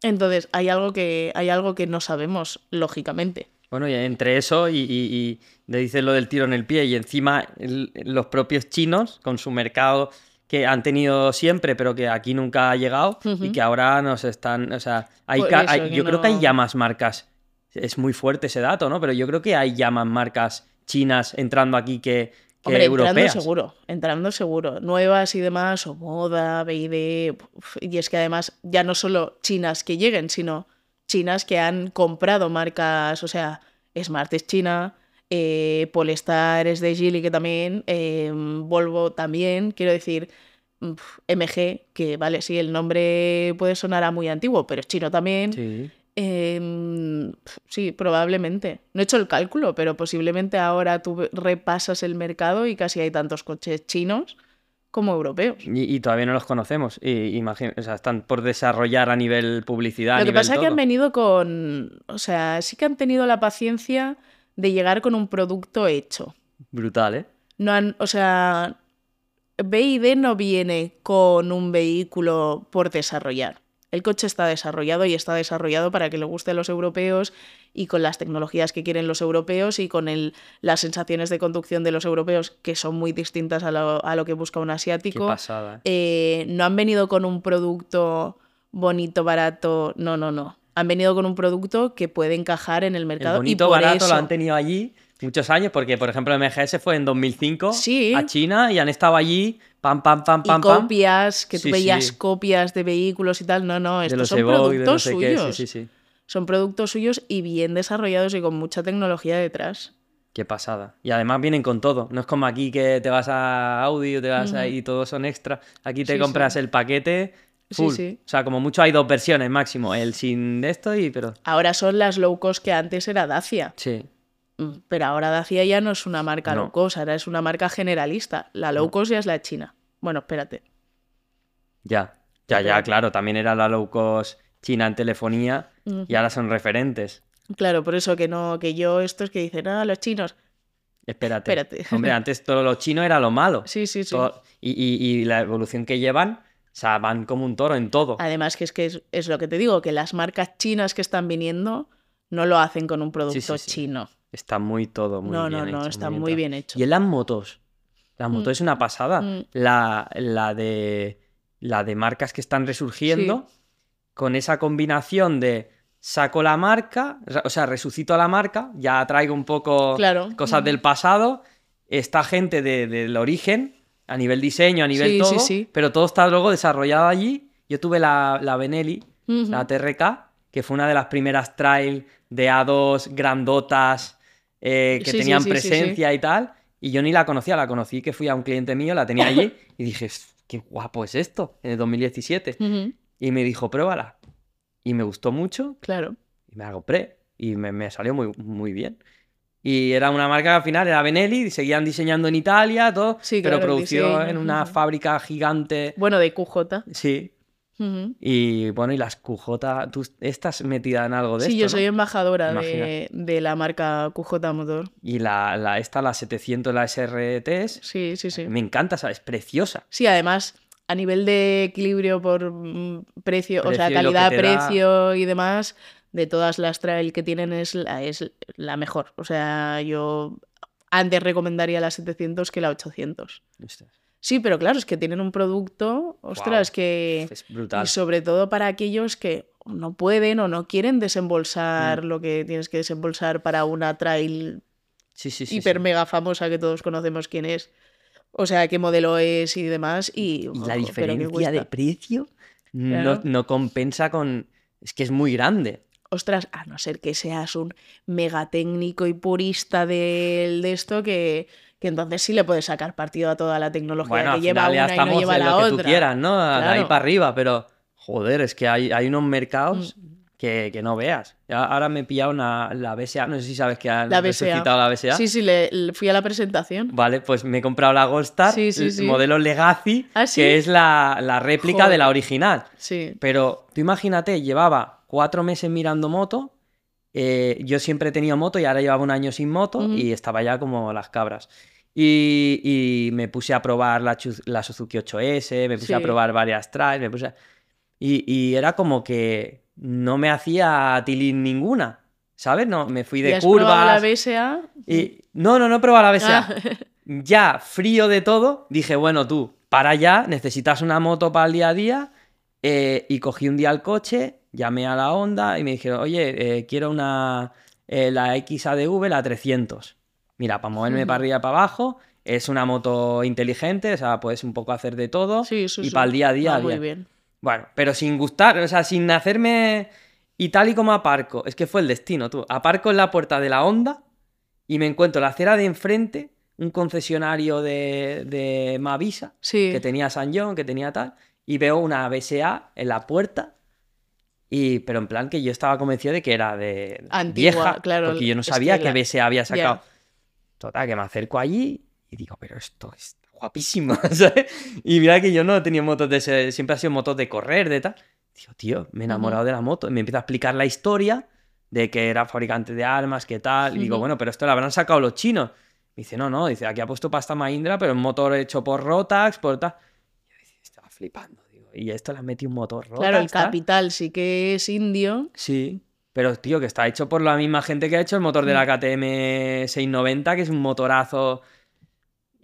A: Entonces, hay algo que, hay algo que no sabemos, lógicamente.
B: Bueno, y entre eso y, y- y le dices lo del tiro en el pie y encima el- los propios chinos con su mercado que han tenido siempre pero que aquí nunca ha llegado y que ahora nos están, o sea, hay,
A: eso,
B: yo creo que hay ya más marcas, es muy fuerte ese dato, ¿no? Pero yo creo que hay ya más marcas chinas entrando aquí que, que
A: Hombre, entrando
B: europeas.
A: seguro, entrando seguro. Nuevas y demás, o moda, BID. Y es que además ya no solo chinas que lleguen, sino chinas que han comprado marcas, o sea, Smart es china, eh, Polestar es de Geely que también, eh, Volvo también, quiero decir, MG, que vale, sí, el nombre puede sonar a muy antiguo, pero es chino también.
B: Sí.
A: Em, sí, probablemente. No he hecho el cálculo, pero posiblemente ahora tú repasas el mercado y casi hay tantos coches chinos como europeos.
B: Y, y todavía no los conocemos. Y, o sea, están por desarrollar a nivel publicidad. a
A: Lo que
B: nivel
A: pasa es que han venido con, o sea, sí que han tenido la paciencia de llegar con un producto hecho.
B: Brutal, ¿eh?
A: No han, o sea, BID no viene con un vehículo por desarrollar. El coche está desarrollado y está desarrollado para que le guste a los europeos y con las tecnologías que quieren los europeos y con el, las sensaciones de conducción de los europeos que son muy distintas a lo, a lo que busca un
B: Qué
A: asiático.
B: pasada. ¿eh?
A: Eh, no han venido con un producto bonito, barato, no, no, no. Han venido con un producto que puede encajar en el
B: El
A: mercado
B: bonito
A: y por
B: barato
A: eso
B: lo han tenido allí muchos años, porque por ejemplo MGS fue en 2005
A: Sí.
B: a China y han estado allí, pam, pam, pam,
A: y
B: pam, pam.
A: copias, que tú
B: Sí,
A: veías
B: sí.
A: copias de vehículos y tal. No, no,
B: de
A: estos
B: los
A: son
B: Evoque, de no
A: productos
B: qué,
A: suyos.
B: Sí, sí, sí.
A: Son productos suyos y bien desarrollados y con mucha tecnología detrás.
B: Qué pasada. Y además vienen con todo. No es como aquí que te vas a Audi o te vas y todos son extra. Aquí te
A: Sí,
B: compras
A: sí.
B: el paquete
A: Sí,
B: full.
A: sí.
B: O sea, como mucho hay dos versiones máximo. El sin esto y pero...
A: Ahora son las low cost que antes era Dacia.
B: Sí.
A: Mm, Pero ahora Dacia ya no es una marca
B: No.
A: low cost, ahora es una marca generalista. La low cost ya es la china. Bueno, espérate.
B: Ya. Ya, ya, claro. También era la low cost china en telefonía y ahora son referentes.
A: Claro, por eso que no, que yo estos que dicen, ah, los chinos.
B: Espérate.
A: Espérate. (laughs)
B: Hombre, antes todo lo chino era lo malo.
A: Sí, sí, sí.
B: Todo- y, y- y la evolución que llevan, o sea, van como un toro en todo.
A: Además, que es que es, es lo que te digo, que las marcas chinas que están viniendo no lo hacen con un producto
B: sí.
A: chino.
B: Está muy todo, muy
A: no,
B: bien
A: no, no,
B: hecho,
A: está muy bien hecho.
B: Y en las motos. La moto
A: Mm.
B: es una pasada.
A: Mm.
B: La, la de. La de marcas que están resurgiendo. Con esa combinación de saco la marca. o sea- resucito la marca. Ya traigo un poco
A: Claro.
B: cosas
A: Mm.
B: del pasado. Esta gente de- del origen. A nivel diseño, a nivel
A: Sí,
B: todo.
A: sí, sí.
B: Pero todo está luego desarrollado allí. Yo tuve la, la Benelli, la TRK, que fue una de las primeras trail de A2 grandotas eh, que
A: Sí,
B: tenían
A: sí,
B: presencia y tal. Y yo ni la conocía, la conocí que fui a un cliente mío, la tenía allí (laughs) y dije, qué guapo es esto, en el 2017.
A: Ujú,
B: Y me dijo, pruébala. Y me gustó mucho
A: Claro.
B: y me la compré. Y me, me salió muy, muy bien. Y era una marca que al final era Benelli, seguían diseñando en Italia, todo,
A: Sí,
B: pero
A: claro, diseño,
B: en una fábrica gigante.
A: Bueno, de QJ.
B: Sí. Y bueno, y las QJ, tú estás metida en algo de
A: Sí,
B: esto,
A: yo
B: ¿no?
A: soy embajadora de, de la marca QJ Motor.
B: Y la, la, esta, la 700, la SRTs,
A: Sí, sí, sí.
B: me encanta, ¿sabes? Es preciosa.
A: Sí, además, a nivel de equilibrio por mm, precio, o sea,
B: Precio
A: calidad,
B: da.
A: precio y demás, de todas las trail que tienen es la, es la mejor. O sea, yo antes recomendaría la 700 que la 800.
B: Ostras,
A: Sí, pero claro, es que tienen un producto, ostras, que...
B: Es brutal.
A: Y sobre todo para aquellos que no pueden o no quieren desembolsar
B: Mm.
A: lo que tienes que desembolsar para una trail
B: Sí, sí, sí.
A: hiper mega famosa que todos conocemos quién es. O sea, qué modelo es y demás. Y,
B: la diferencia de precio no, no compensa con... Es que es muy grande.
A: Ostras, a no ser que seas un mega técnico y purista del- de, esto, que, que entonces sí le puedes sacar partido a toda la tecnología
B: Bueno,
A: que lleva una y no lleva la
B: lo que
A: otra.
B: tú quieras, ¿no? De ahí
A: Claro.
B: para arriba, pero... Joder, es que hay, hay unos mercados
A: Mm.
B: que, que no veas. Ahora me he pillado una, la BSA, no sé si sabes que han
A: La
B: resucitado la BSA.
A: Sí, sí, le, le fui a la presentación.
B: Vale, pues me he comprado la Gold Star,
A: Sí, sí,
B: el
A: sí.
B: modelo Legacy,
A: ¿Ah,
B: que es la, la réplica de la original.
A: Sí.
B: Pero tú imagínate, llevaba cuatro meses mirando moto. Eh, yo siempre he tenido moto y ahora llevaba un año sin moto y estaba ya como las cabras. Y, y me puse a probar la, la Suzuki 8S, me puse a probar varias trails, me puse a- y, y era como que no me hacía tilín ninguna. ¿sabes? No, me fui
A: ¿Y
B: de
A: has probado la
B: curvas.
A: BSA?
B: Y no, no, no he probado la BSA.
A: Ah. (laughs)
B: Ya frío de todo, dije, bueno, tú, para allá, necesitas una moto para el día a día. eh, y cogí un día el coche, llamé a la Honda y me dijeron, oye, eh, quiero una, eh, la XADV, la 300. Mira, para moverme para arriba y para abajo, es una moto inteligente, o sea, puedes un poco hacer de todo.
A: Sí, sí,
B: y
A: sí.
B: para el día a día,
A: Va muy
B: bien.
A: bien.
B: Bueno, pero sin gustar, o sea, sin hacerme. Y tal y como aparco, es que fue el destino, tú. Aparco en la puerta de la Honda y me encuentro en la acera de enfrente un concesionario de, de Mavisa
A: Sí.
B: que tenía San John, que tenía tal, y veo una BSA en la puerta. Y, pero en plan que yo estaba convencido de que era de
A: Antigua,
B: vieja,
A: claro,
B: porque yo no sabía
A: que
B: que,
A: la-
B: BSA había sacado. Total, que me acerco allí y digo, pero esto es guapísimo, (laughs) ¿sabes? Y mira que yo no tenido motos de ese, siempre ha sido motos de correr, de tal. Digo, tío, me he enamorado de la moto. Y me empieza a explicar la historia de que era fabricante de armas, que tal. Y digo, bueno, pero esto lo habrán sacado los chinos. Me dice, no, no, dice, aquí ha puesto pasta Mahindra, pero un motor hecho por Rotax, por tal. Y yo decía, estaba flipando, y esto le han metido un motor Rotax.
A: Claro, el
B: tal.
A: capital sí que es indio.
B: Sí, pero tío, que está hecho por la misma gente que ha hecho el motor de la KTM 690, que es un motorazo.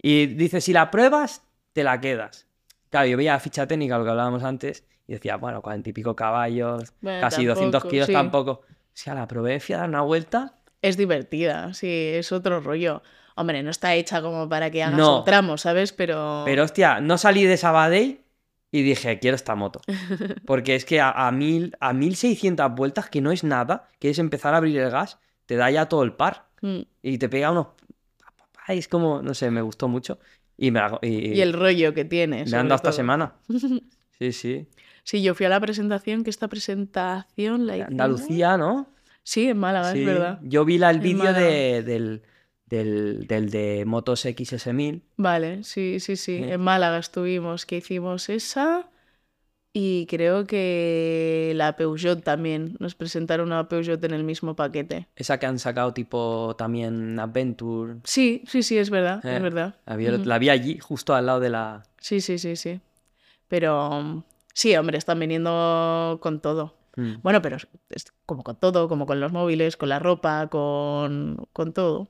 B: Y dice, si la pruebas, te la quedas. Claro, yo veía la ficha técnica, lo que hablábamos antes, y decía, bueno, cuarenta y pico caballos,
A: Bueno,
B: casi 200
A: tampoco,
B: kilos,
A: sí.
B: tampoco. O sea, la probé, fui a dar una vuelta.
A: Es divertida, sí, es otro rollo. Hombre, no está hecha como para que hagas
B: No.
A: un tramo, ¿sabes? Pero...
B: Pero hostia, no salí de Sabadell y dije, quiero esta moto. (laughs) Porque es que a, a, mil, a 1600 vueltas, que no es nada, que es empezar a abrir el gas, te da ya todo el par.
A: Mm.
B: y te pega unos. Es como, no sé, me gustó mucho. Y me, la- y,
A: Y el rollo que tiene.
B: me dado esta semana. (laughs) Sí, sí.
A: Sí, yo fui a la presentación, que esta presentación la
B: Andalucía, ¿no?
A: Sí, en Málaga,
B: Sí.
A: es verdad.
B: Yo vi la, el vídeo de, del, del, del de Motos XS1000.
A: Vale, sí, sí, sí.
B: Sí.
A: En Málaga estuvimos, que hicimos esa. Y creo que la Peugeot también. Nos presentaron una Peugeot en el mismo paquete.
B: Esa que han sacado tipo también Adventure.
A: Sí, sí, sí, es verdad,
B: Eh,
A: es verdad.
B: La vi,
A: Ujú.
B: la vi allí, justo al lado de la.
A: Sí, sí, sí, sí. Pero sí, hombre, están viniendo con todo.
B: Mm.
A: Bueno, pero es- es como con todo, como con los móviles, con la ropa, con, con todo.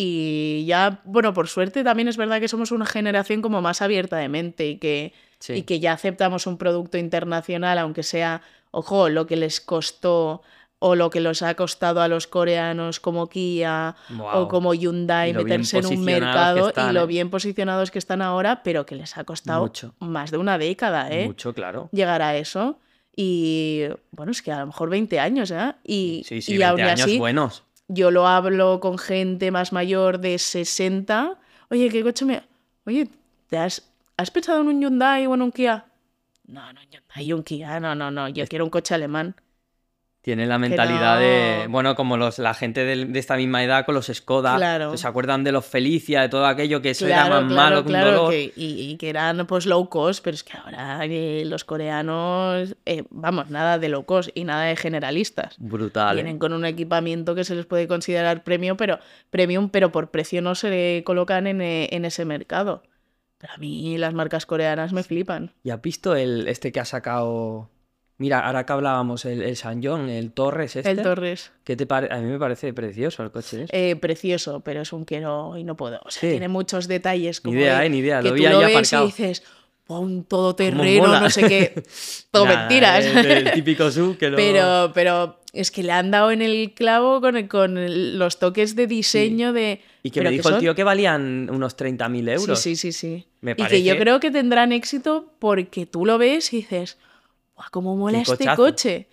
A: Y ya, bueno, por suerte también es verdad que somos una generación como más abierta de mente y que,
B: Sí.
A: y que ya aceptamos un producto internacional, aunque sea, ojo, lo que les costó o lo que les ha costado a los coreanos como Kia o como Hyundai meterse en un mercado
B: están,
A: y lo
B: ¿eh?
A: bien posicionados que están ahora, pero que les ha costado
B: Mucho.
A: más de una década, ¿eh?
B: Mucho, claro.
A: llegar a eso. Y bueno, es que a lo mejor 20 años, ¿eh? Y,
B: Sí, sí,
A: y
B: 20
A: aún
B: años
A: así,
B: buenos.
A: Yo lo hablo con gente más mayor de 60. Oye, ¿qué coche me.? Oye, ¿te has, ¿has pensado en un Hyundai o en un Kia? No, no, Hyundai y un Kia, no, no, no. Yo quiero un coche alemán.
B: Tienen la mentalidad de,
A: no-
B: bueno, como los, la gente de, esta misma edad con los Skoda,
A: Claro.
B: se acuerdan de los Felicia, de todo aquello que eso
A: Claro,
B: era más
A: claro,
B: malo que un dolor.
A: que- y, y que eran pues low cost, pero es que ahora eh, los coreanos, eh, vamos, nada de low cost y nada de generalistas.
B: Brutal. ¿eh?
A: Vienen con un equipamiento que se les puede considerar premium, pero, premium, pero por precio no se le colocan en, eh, en ese mercado. Pero a mí las marcas coreanas me flipan.
B: ¿Y has visto el, este que ha sacado? Mira, ahora que hablábamos, el, el San John, el Torres este.
A: El Torres,
B: ¿Qué te pare- A mí me parece precioso el coche ese.
A: eh, precioso, pero es un quiero y no puedo. O sea,
B: Sí.
A: tiene muchos detalles
B: Ni
A: como
B: idea,
A: de
B: eh, ni idea.
A: que
B: Lo
A: tú
B: vi ahí
A: lo ves
B: aparcado.
A: y dices, "Buah, un todoterreno,
B: mola".
A: no sé qué. (laughs) Todo
B: Nah,
A: mentiras.
B: El, el típico sub que (laughs) lo...
A: Pero, pero es que le han dado en el clavo con, con los toques de diseño de...
B: Y que me dijo el tío que valían unos 30.000 euros.
A: Sí, sí, sí, sí.
B: Me
A: Y que yo
B: parece-
A: creo que tendrán éxito porque tú lo ves y dices, ¡guau, cómo mola este
B: cochazo".
A: coche!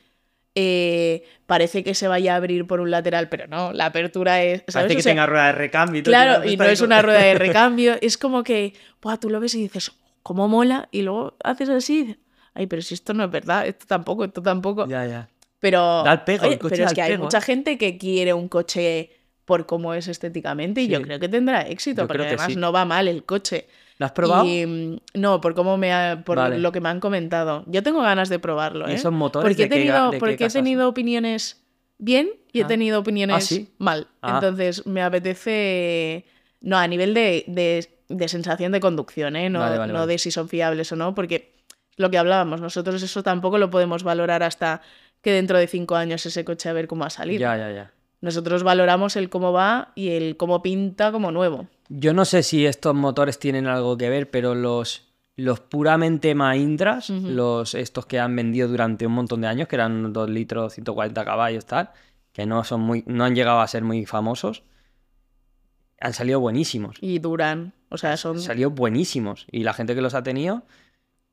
A: Eh, parece que se vaya a abrir por un lateral, pero no, la apertura es... ¿sabes?
B: Parece
A: O
B: que
A: sea,
B: tenga rueda de recambio. y todo,
A: Claro, y no es una rueda de (laughs) recambio, es como que, ¡buah, tú lo ves y dices, cómo mola, y luego haces así, ay, pero si esto no es verdad, esto tampoco, esto tampoco.
B: Ya, ya.
A: Pero,
B: Da el pego, el coche
A: pero es que hay
B: pego,
A: mucha
B: ¿eh?
A: gente que quiere un coche por cómo es estéticamente y yo creo que tendrá éxito,
B: Yo
A: porque además
B: sí.
A: no va mal el coche.
B: ¿Lo has probado?
A: Y, mm, no, por cómo me ha- por
B: Vale.
A: lo que me han comentado. Yo tengo ganas de probarlo,
B: ¿Y
A: ¿eh?
B: esos motores
A: porque he tenido,
B: qué
A: porque he tenido opiniones bien y he
B: Ah.
A: tenido opiniones
B: Ah, ¿sí?
A: mal.
B: Ah.
A: Entonces me apetece. No, a nivel de, de- de sensación de conducción, ¿eh? No,
B: Vale, vale,
A: no de si son fiables o no, porque lo que hablábamos, nosotros eso tampoco lo podemos valorar hasta que dentro de cinco años ese coche a ver cómo ha salido.
B: Ya, ya, ya.
A: Nosotros valoramos el cómo va y el cómo pinta como nuevo.
B: Yo no sé si estos motores tienen algo que ver, pero los, los puramente Mahindras, los, estos que han vendido durante un montón de años, que eran 2 litros, 140 caballos, tal, que no, son muy, no han llegado a ser muy famosos, han salido buenísimos.
A: Y duran. O sea, son.
B: Han salido buenísimos. Y la gente que los ha tenido.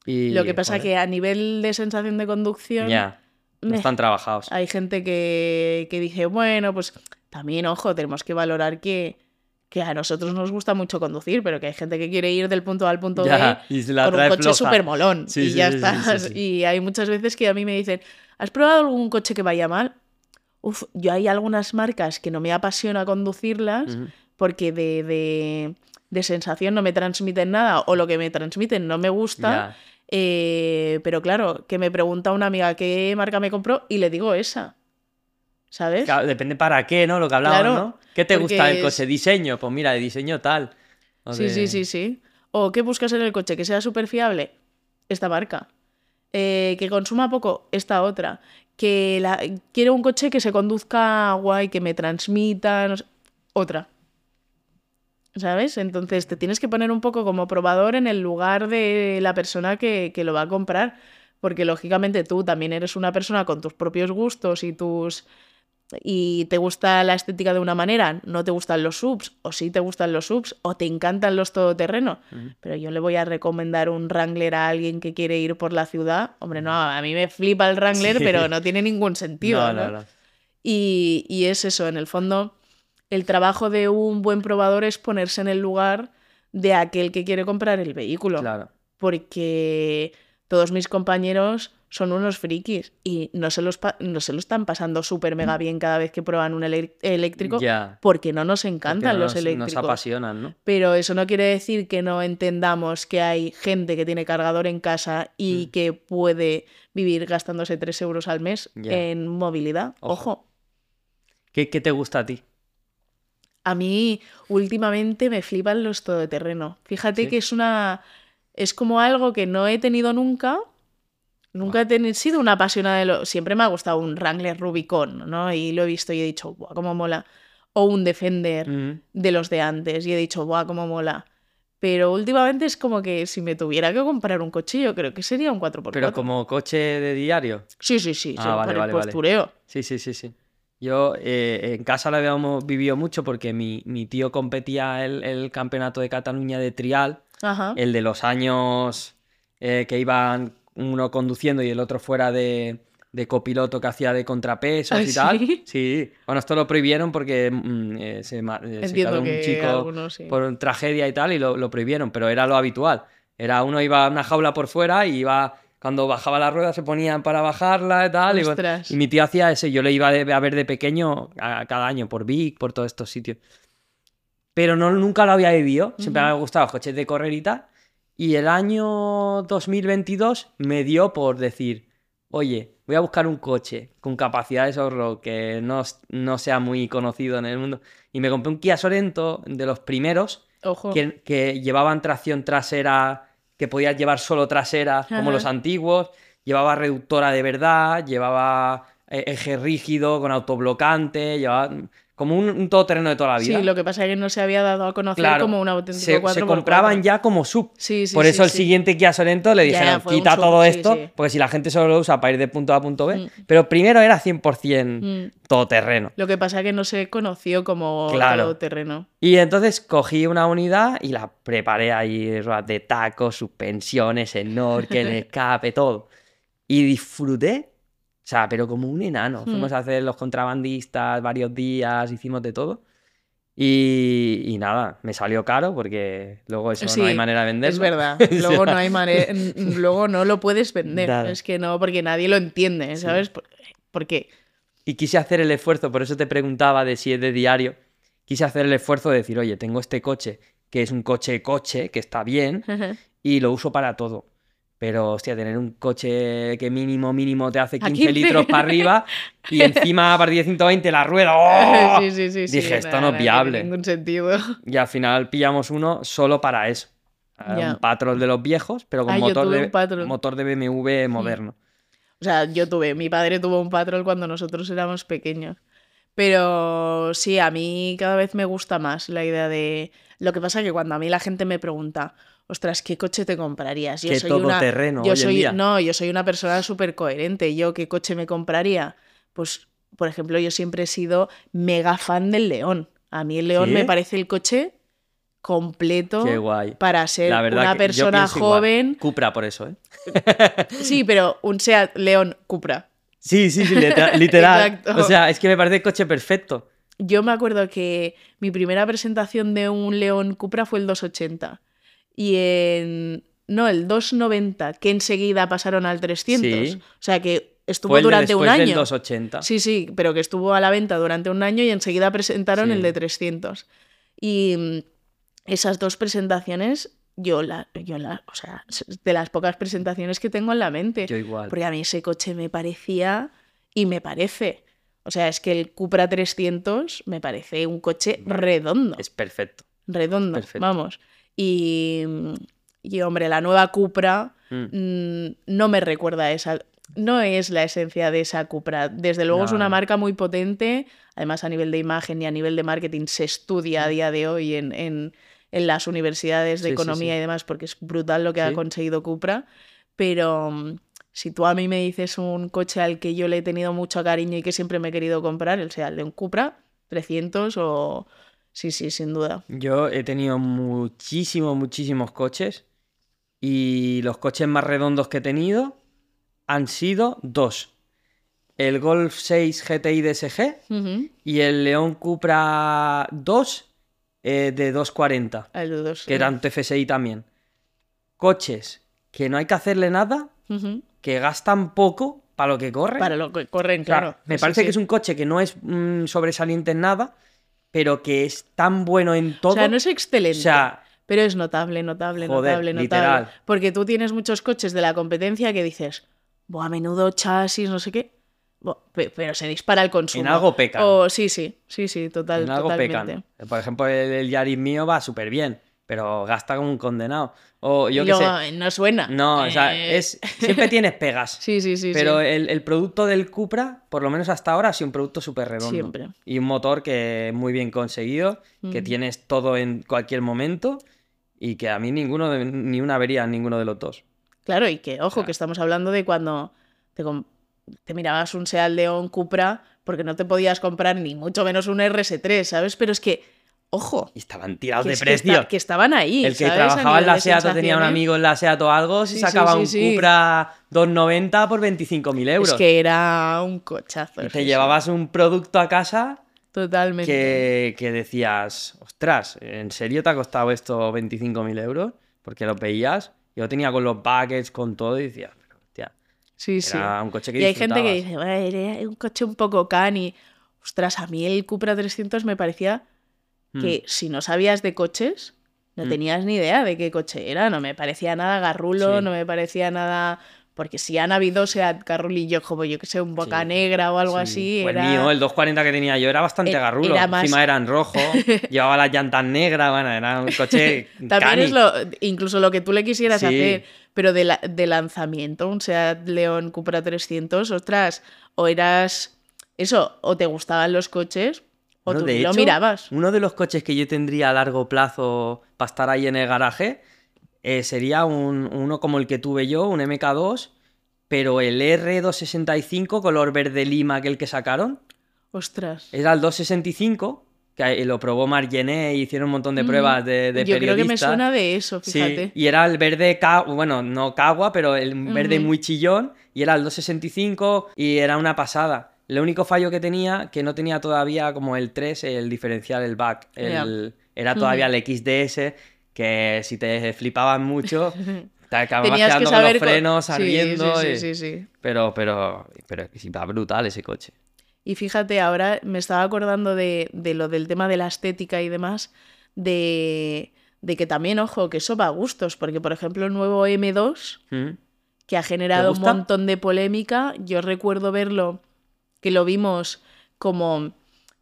B: Y,
A: Lo que pasa es que a nivel de sensación de conducción.
B: Ya. No están trabajados.
A: Hay gente que, que dice, bueno, pues también, ojo, tenemos que valorar que, que a nosotros nos gusta mucho conducir, pero que hay gente que quiere ir del punto A al punto
B: Ya,
A: B
B: y
A: con un coche súper molón.
B: Sí,
A: y
B: sí,
A: ya
B: sí,
A: está. Y hay muchas veces que a mí me dicen, ¿has probado algún coche que vaya mal? Uf, yo hay algunas marcas que no me apasiona conducirlas porque de, de, de sensación no me transmiten nada o lo que me transmiten no me gusta. Eh, pero claro, que me pregunta una amiga qué marca me compró y le digo esa. ¿Sabes?
B: Claro, depende para qué, ¿no? Lo que hablábamos,
A: Claro,
B: ¿no? ¿Qué te gusta del
A: es-
B: coche? ¿Diseño? Pues mira, de diseño tal. O
A: Sí,
B: de-
A: sí, sí, sí. O ¿qué buscas en el coche? Que sea súper fiable. Esta marca. Eh, que consuma poco. Esta otra. Que la... quiero un coche que se conduzca guay, que me transmita. no sé, Otra. ¿Sabes? Entonces te tienes que poner un poco como probador en el lugar de la persona que, que lo va a comprar. Porque lógicamente tú también eres una persona con tus propios gustos y tus y te gusta la estética de una manera, no te gustan los subs, o sí te gustan los subs, o te encantan los todoterreno. Pero yo le voy a recomendar un Wrangler a alguien que quiere ir por la ciudad. Hombre, no, a mí me flipa el Wrangler,
B: Sí.
A: pero no tiene ningún sentido.
B: No,
A: ¿no?
B: no, no.
A: Y, y es eso, en el fondo, el trabajo de un buen probador es ponerse en el lugar de aquel que quiere comprar el vehículo.
B: Claro.
A: Porque todos mis compañeros son unos frikis y no se, los pa- no se lo están pasando súper mega bien cada vez que prueban un eléctrico porque no nos encantan los eléctricos.
B: Nos apasionan, ¿no?
A: Pero eso no quiere decir que no entendamos que hay gente que tiene cargador en casa y
B: Mm.
A: que puede vivir gastándose 3 euros al mes en movilidad.
B: Ojo.
A: Ojo.
B: ¿Qué, qué te gusta a ti?
A: A mí últimamente me flipan los todoterreno. Fíjate
B: ¿Sí?
A: que es una. Es como algo que no he tenido nunca. Nunca he teni- sido una apasionada de lo. Siempre me ha gustado un Wrangler Rubicon, ¿no? Y lo he visto y he dicho, ¡buah, cómo mola! O un Defender de los de antes y he dicho, ¡buah, cómo mola! Pero últimamente es como que si me tuviera que comprar un coche, yo creo que sería un 4x4.
B: Pero como coche de diario.
A: Sí, sí, sí,
B: Ah,
A: sí,
B: vale,
A: el
B: vale, vale.
A: postureo.
B: Sí, sí, sí, sí. Yo eh, en casa lo habíamos vivido mucho porque mi, mi tío competía el, el campeonato de Cataluña de trial,
A: Ajá.
B: el de los años eh, que iban uno conduciendo y el otro fuera de, de copiloto que hacía de contrapesos
A: ¿Ah,
B: y tal.
A: sí?
B: Sí. Bueno, esto lo prohibieron porque mm, eh, se, eh, se cayó un chico
A: algunos sí.
B: por tragedia y tal y lo, lo prohibieron, pero era lo habitual. Era uno iba a una jaula por fuera y iba cuando bajaba la rueda se ponían para bajarla y tal. Y, bueno, y mi tío hacía ese, yo le iba a ver de pequeño a- cada año por Vic, por todos estos sitios. Pero no, nunca lo había vivido, siempre me había gustado los coches de correr y tal. Y el año 2022 me dio por decir, oye, voy a buscar un coche con capacidades off-road que no, no sea muy conocido en el mundo. Y me compré un Kia Sorento de los primeros
A: Ojo.
B: que, que llevaban tracción trasera, que podías llevar solo trasera, como los antiguos, llevaba reductora de verdad, llevaba eh, eje rígido con autoblocante, llevaba como un, un todoterreno de toda la vida.
A: Sí, lo que pasa es que no se había dado a conocer
B: Claro,
A: como un auténtico
B: se,
A: 4x4.
B: se compraban ya como sub.
A: Sí, sí,
B: Por
A: sí,
B: eso el siguiente Kia Sorento le dijeron, quita
A: sub,
B: todo esto, porque si la gente solo lo usa para ir de punto A a punto B,
A: Mm.
B: pero primero era 100%
A: Mm.
B: todoterreno.
A: Lo que pasa es que no se conoció como
B: Claro.
A: terreno.
B: Y entonces cogí una unidad y la preparé ahí, de tacos, suspensiones, snorkel, (laughs) escape, todo. Y disfruté, o sea, pero como un enano.
A: Hmm.
B: Fuimos a hacer los contrabandistas varios días, hicimos de todo. Y, y nada, me salió caro porque luego eso no
A: Sí,
B: hay manera de venderlo.
A: Es verdad. (laughs) Luego no hay manera. (laughs) Luego no lo puedes vender.
B: Claro.
A: Es que no, porque nadie lo entiende,
B: Sí.
A: ¿sabes? Por- Porque.
B: Y quise hacer el esfuerzo, por eso te preguntaba de si es de diario. Quise hacer el esfuerzo de decir, oye, tengo este coche, que es un coche coche, que está bien, y lo uso para todo. Pero, hostia, tener un coche que mínimo, mínimo te hace 15,
A: 15.
B: litros para arriba y (laughs) encima a partir de 120 la rueda. ¡oh!
A: sí, sí, sí.
B: Dije, esto no es viable.
A: ningún sentido.
B: Y al final pillamos uno solo para eso. Eh. Un patrol de los viejos, pero con
A: Ah,
B: motor, de, motor de BMW moderno.
A: O sea, yo tuve, mi padre tuvo un patrol cuando nosotros éramos pequeños. Pero sí, a mí cada vez me gusta más la idea de... Lo que pasa es que cuando a mí la gente me pregunta, ostras, ¿qué coche te comprarías? Yo
B: Qué
A: soy una...
B: todoterreno
A: Yo soy...
B: día.
A: No, yo soy una persona súper coherente. ¿Yo qué coche me compraría? Pues, por ejemplo, yo siempre he sido mega fan del León. A mí el León
B: ¿Sí?
A: me parece el coche completo para ser una
B: que
A: persona
B: igual.
A: joven.
B: Cupra por eso, ¿eh? (laughs)
A: Sí, pero un Seat León Cupra.
B: Sí, sí, sí, literal. (laughs) O sea, es que me parece el coche perfecto.
A: Yo me acuerdo que mi primera presentación de un León Cupra fue el 280. Y en. No, el 290, que enseguida pasaron al 300.
B: Sí.
A: O sea que estuvo
B: Fue el de
A: durante un
B: después del
A: año.
B: 280.
A: Sí, sí, pero que estuvo a la venta durante un año y enseguida presentaron
B: Sí.
A: el de 300. Y mm, esas dos presentaciones, yo la, yo la, o sea, de las pocas presentaciones que tengo en la mente.
B: Yo igual.
A: Porque a mí ese coche me parecía y me parece. O sea, es que el Cupra 300 me parece un coche redondo.
B: Es perfecto.
A: redondo,
B: perfecto.
A: vamos. Y, mm, y, hombre, la nueva Cupra
B: Mm.
A: mm, no me recuerda a esa. No es la esencia de esa Cupra. Desde luego es una marca muy potente. Además, a nivel de imagen y a nivel de marketing se estudia a día de hoy en, en- en las universidades de
B: Sí,
A: economía
B: sí.
A: y demás, porque es brutal lo que ha conseguido Cupra. Pero mm, si tú a mí me dices un coche al que yo le he tenido mucho cariño y que siempre me he querido comprar, el sea el de un Cupra 300 o... Sí, sí, sin duda.
B: Yo he tenido muchísimos, muchísimos coches. Y los coches más redondos que he tenido han sido dos. El Golf 6 GTI DSG y el León Cupra 2 eh, de 240,
A: El
B: que eran TFSI también. Coches que no hay que hacerle nada, que gastan poco para lo que corren.
A: Para lo que corren,
B: O sea,
A: claro.
B: me
A: Sí,
B: parece
A: sí.
B: que es un coche que no es mm, sobresaliente en nada, pero que es tan bueno en todo.
A: O sea, no es excelente.
B: O sea,
A: pero es notable, notable,
B: Joder,
A: notable, notable.
B: literal.
A: Porque tú tienes muchos coches de la competencia que dices, Buah, menudo chasis, no sé qué. Buah, pero se dispara el consumo.
B: En algo pecan.
A: O, sí, sí, sí, sí, total,
B: en algo
A: totalmente.
B: pecan. Por ejemplo, el, el Yaris mío va súper bien, pero gasta como un condenado. O yo qué sé.
A: no suena.
B: No, o sea,
A: Eh,
B: es, siempre tienes pegas. (laughs)
A: Sí, sí, sí.
B: pero
A: sí.
B: El, el producto del Cupra, por lo menos hasta ahora, ha sido un producto súper redondo.
A: Siempre.
B: Y un motor que muy bien conseguido, que
A: Mm.
B: tienes todo en cualquier momento y que a mí ninguno ni una avería en ninguno de los dos.
A: Claro, y que, ojo, que estamos hablando de cuando te, te mirabas un Seat León Cupra porque no te podías comprar ni mucho menos un RS3, ¿sabes? Pero es que, ojo,
B: Y estaban tirados de
A: es que estaban ahí.
B: El que trabajaba en la SEAT o tenía un amigo en la SEAT o algo, se
A: Sí, sí,
B: sacaba
A: sí,
B: un
A: sí.
B: Cupra 290 por 25.000 euros.
A: Es que era un cochazo.
B: Y
A: sí,
B: te
A: sí,
B: llevabas un producto a casa
A: Totalmente.
B: que, que decías, ostras, ¿en serio te ha costado esto 25.000 euros? Porque lo veías, yo tenía con los buckets, con todo, y decías, pero hostia,
A: Sí, sí.
B: era un coche que
A: Y hay gente que dice, "Bueno, era un coche un poco cani. Ostras, a mí el Cupra 300 me parecía que si no sabías de coches, no
B: Mm.
A: tenías ni idea de qué coche era. No me parecía nada garrulo,
B: Sí.
A: no me parecía nada. Porque si han habido Seat Garrulillo, como yo que sé, un Boca
B: Sí.
A: Negra o algo
B: Sí.
A: así.
B: Pues
A: era...
B: el mío, el 240 que tenía yo era bastante
A: Eh,
B: garrulo.
A: era más-
B: Encima era en rojo, (laughs) llevaba las llantas negras, bueno, era un coche (laughs)
A: También
B: cani.
A: es lo, incluso lo que tú le quisieras hacer, pero de, la- de lanzamiento, un Seat León Cupra 300, ostras, o eras eso, o te gustaban los coches, o tú
B: de
A: lo
B: hecho,
A: mirabas.
B: Uno de los coches que yo tendría a largo plazo para estar ahí en el garaje eh, sería un- uno como el que tuve yo, un MK2, pero el R265 color verde lima, aquel que sacaron.
A: Ostras.
B: Era el 265, que lo probó Margené y hicieron un montón de
A: Mm,
B: pruebas de, de
A: Yo creo que me suena de eso,
B: Sí,
A: fíjate.
B: y era el verde, bueno, no cagua, pero el verde muy chillón, y era el 265 y era una pasada. El único fallo que tenía, que no tenía todavía como el 3, el diferencial, el back, el- era todavía el XDS, que si te flipaban mucho, (laughs) te acababas
A: Tenías que
B: con los frenos
A: Sí,
B: ardiendo.
A: Sí, sí, sí, sí.
B: Pero, pero, pero va brutal ese coche.
A: Y fíjate, ahora me estaba acordando de, de lo del tema de la estética y demás, de, de que también, ojo, que eso va a gustos, porque por ejemplo el nuevo M2,
B: ¿Mm?
A: que ha generado un montón de polémica, yo recuerdo verlo, que lo vimos como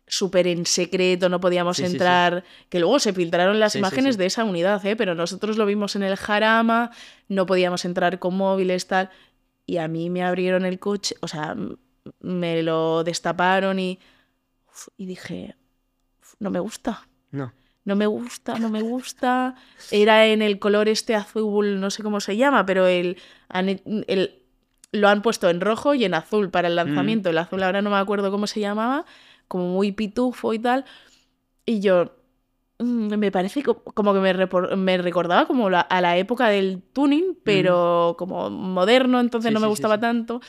A: súper en secreto, no podíamos
B: Sí, sí, sí.
A: entrar, que luego se filtraron las imágenes de esa unidad, ¿eh? pero nosotros lo vimos en el Jarama, no podíamos entrar con móviles, tal, y a mí me abrieron el coche, o sea, me lo destaparon y, y dije, "Uf, no me gusta.
B: No.
A: No me gusta, no me gusta. Era en el color este azul, no sé cómo se llama, pero el- lo han puesto en rojo y en azul para el lanzamiento. El azul ahora no me acuerdo cómo se llamaba, como muy pitufo y tal. Y yo, mm, me parece co- como que me, me recordaba como la- a la época del tuning, pero como moderno, entonces
B: Sí,
A: no me
B: sí,
A: gustaba
B: sí.
A: tanto.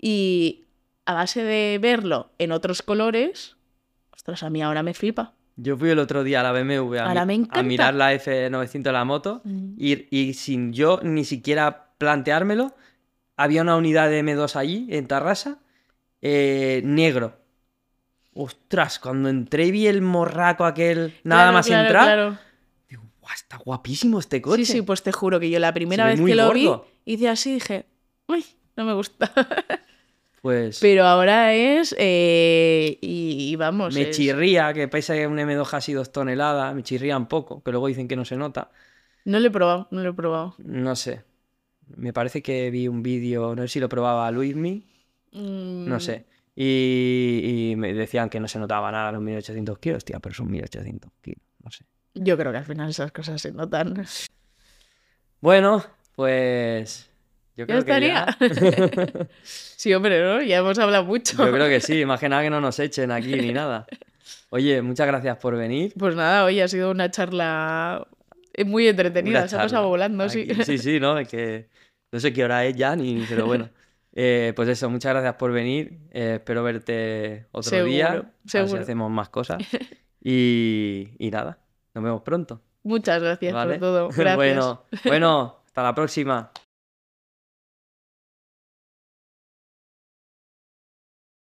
A: Y a base de verlo en otros colores, ostras, a mí ahora me flipa.
B: Yo fui el otro día a la BMW a,
A: Ahora
B: mi-
A: me
B: a mirar la F900 de la moto
A: Mm.
B: y, y sin yo ni siquiera planteármelo, había una unidad de M2 allí, en Tarrasa, eh, negro. Ostras, cuando entré y vi el morraco aquel, nada
A: Claro,
B: más
A: claro,
B: entrar,
A: claro.
B: digo, "Guau, está guapísimo este coche.
A: Sí, sí, pues te juro que yo la primera
B: ve
A: vez que lo vi, hice así y dije, uy, no me gusta. (laughs)
B: Pues
A: Pero ahora es, eh, y, y vamos,
B: me
A: es-
B: chirría, que pese a un M2 casi dos toneladas, me chirría un poco, que luego dicen que no se nota.
A: no lo he probado, no lo he probado.
B: No sé. Me parece que vi un vídeo, no sé si lo probaba Luismi,
A: Mm,
B: no sé. Y, y me decían que no se notaba nada los 1800 kilos, tía, pero son 1800 kilos, no sé.
A: Yo creo que al final esas cosas se notan. (laughs)
B: Bueno, pues yo creo que ya.
A: estaría. (laughs) sí, hombre, ¿no? Ya hemos hablado mucho.
B: Yo creo que sí, nada que no nos echen aquí ni nada. (laughs) Oye, muchas gracias por venir.
A: Pues nada, hoy ha sido una charla eh, muy entretenida, se ha pasado volando, sí.
B: aquí. Sí, sí, ¿no? Es que no sé qué hora es ya, ni, pero bueno. (laughs) Eh, pues eso, muchas gracias por venir. eh, espero verte otro
A: Seguro,
B: día. A ver si
A: seguro.
B: hacemos más cosas. (laughs) Y, y nada, nos vemos pronto.
A: Muchas gracias
B: ¿vale?
A: por todo. (laughs) Gracias.
B: bueno, bueno, hasta la próxima.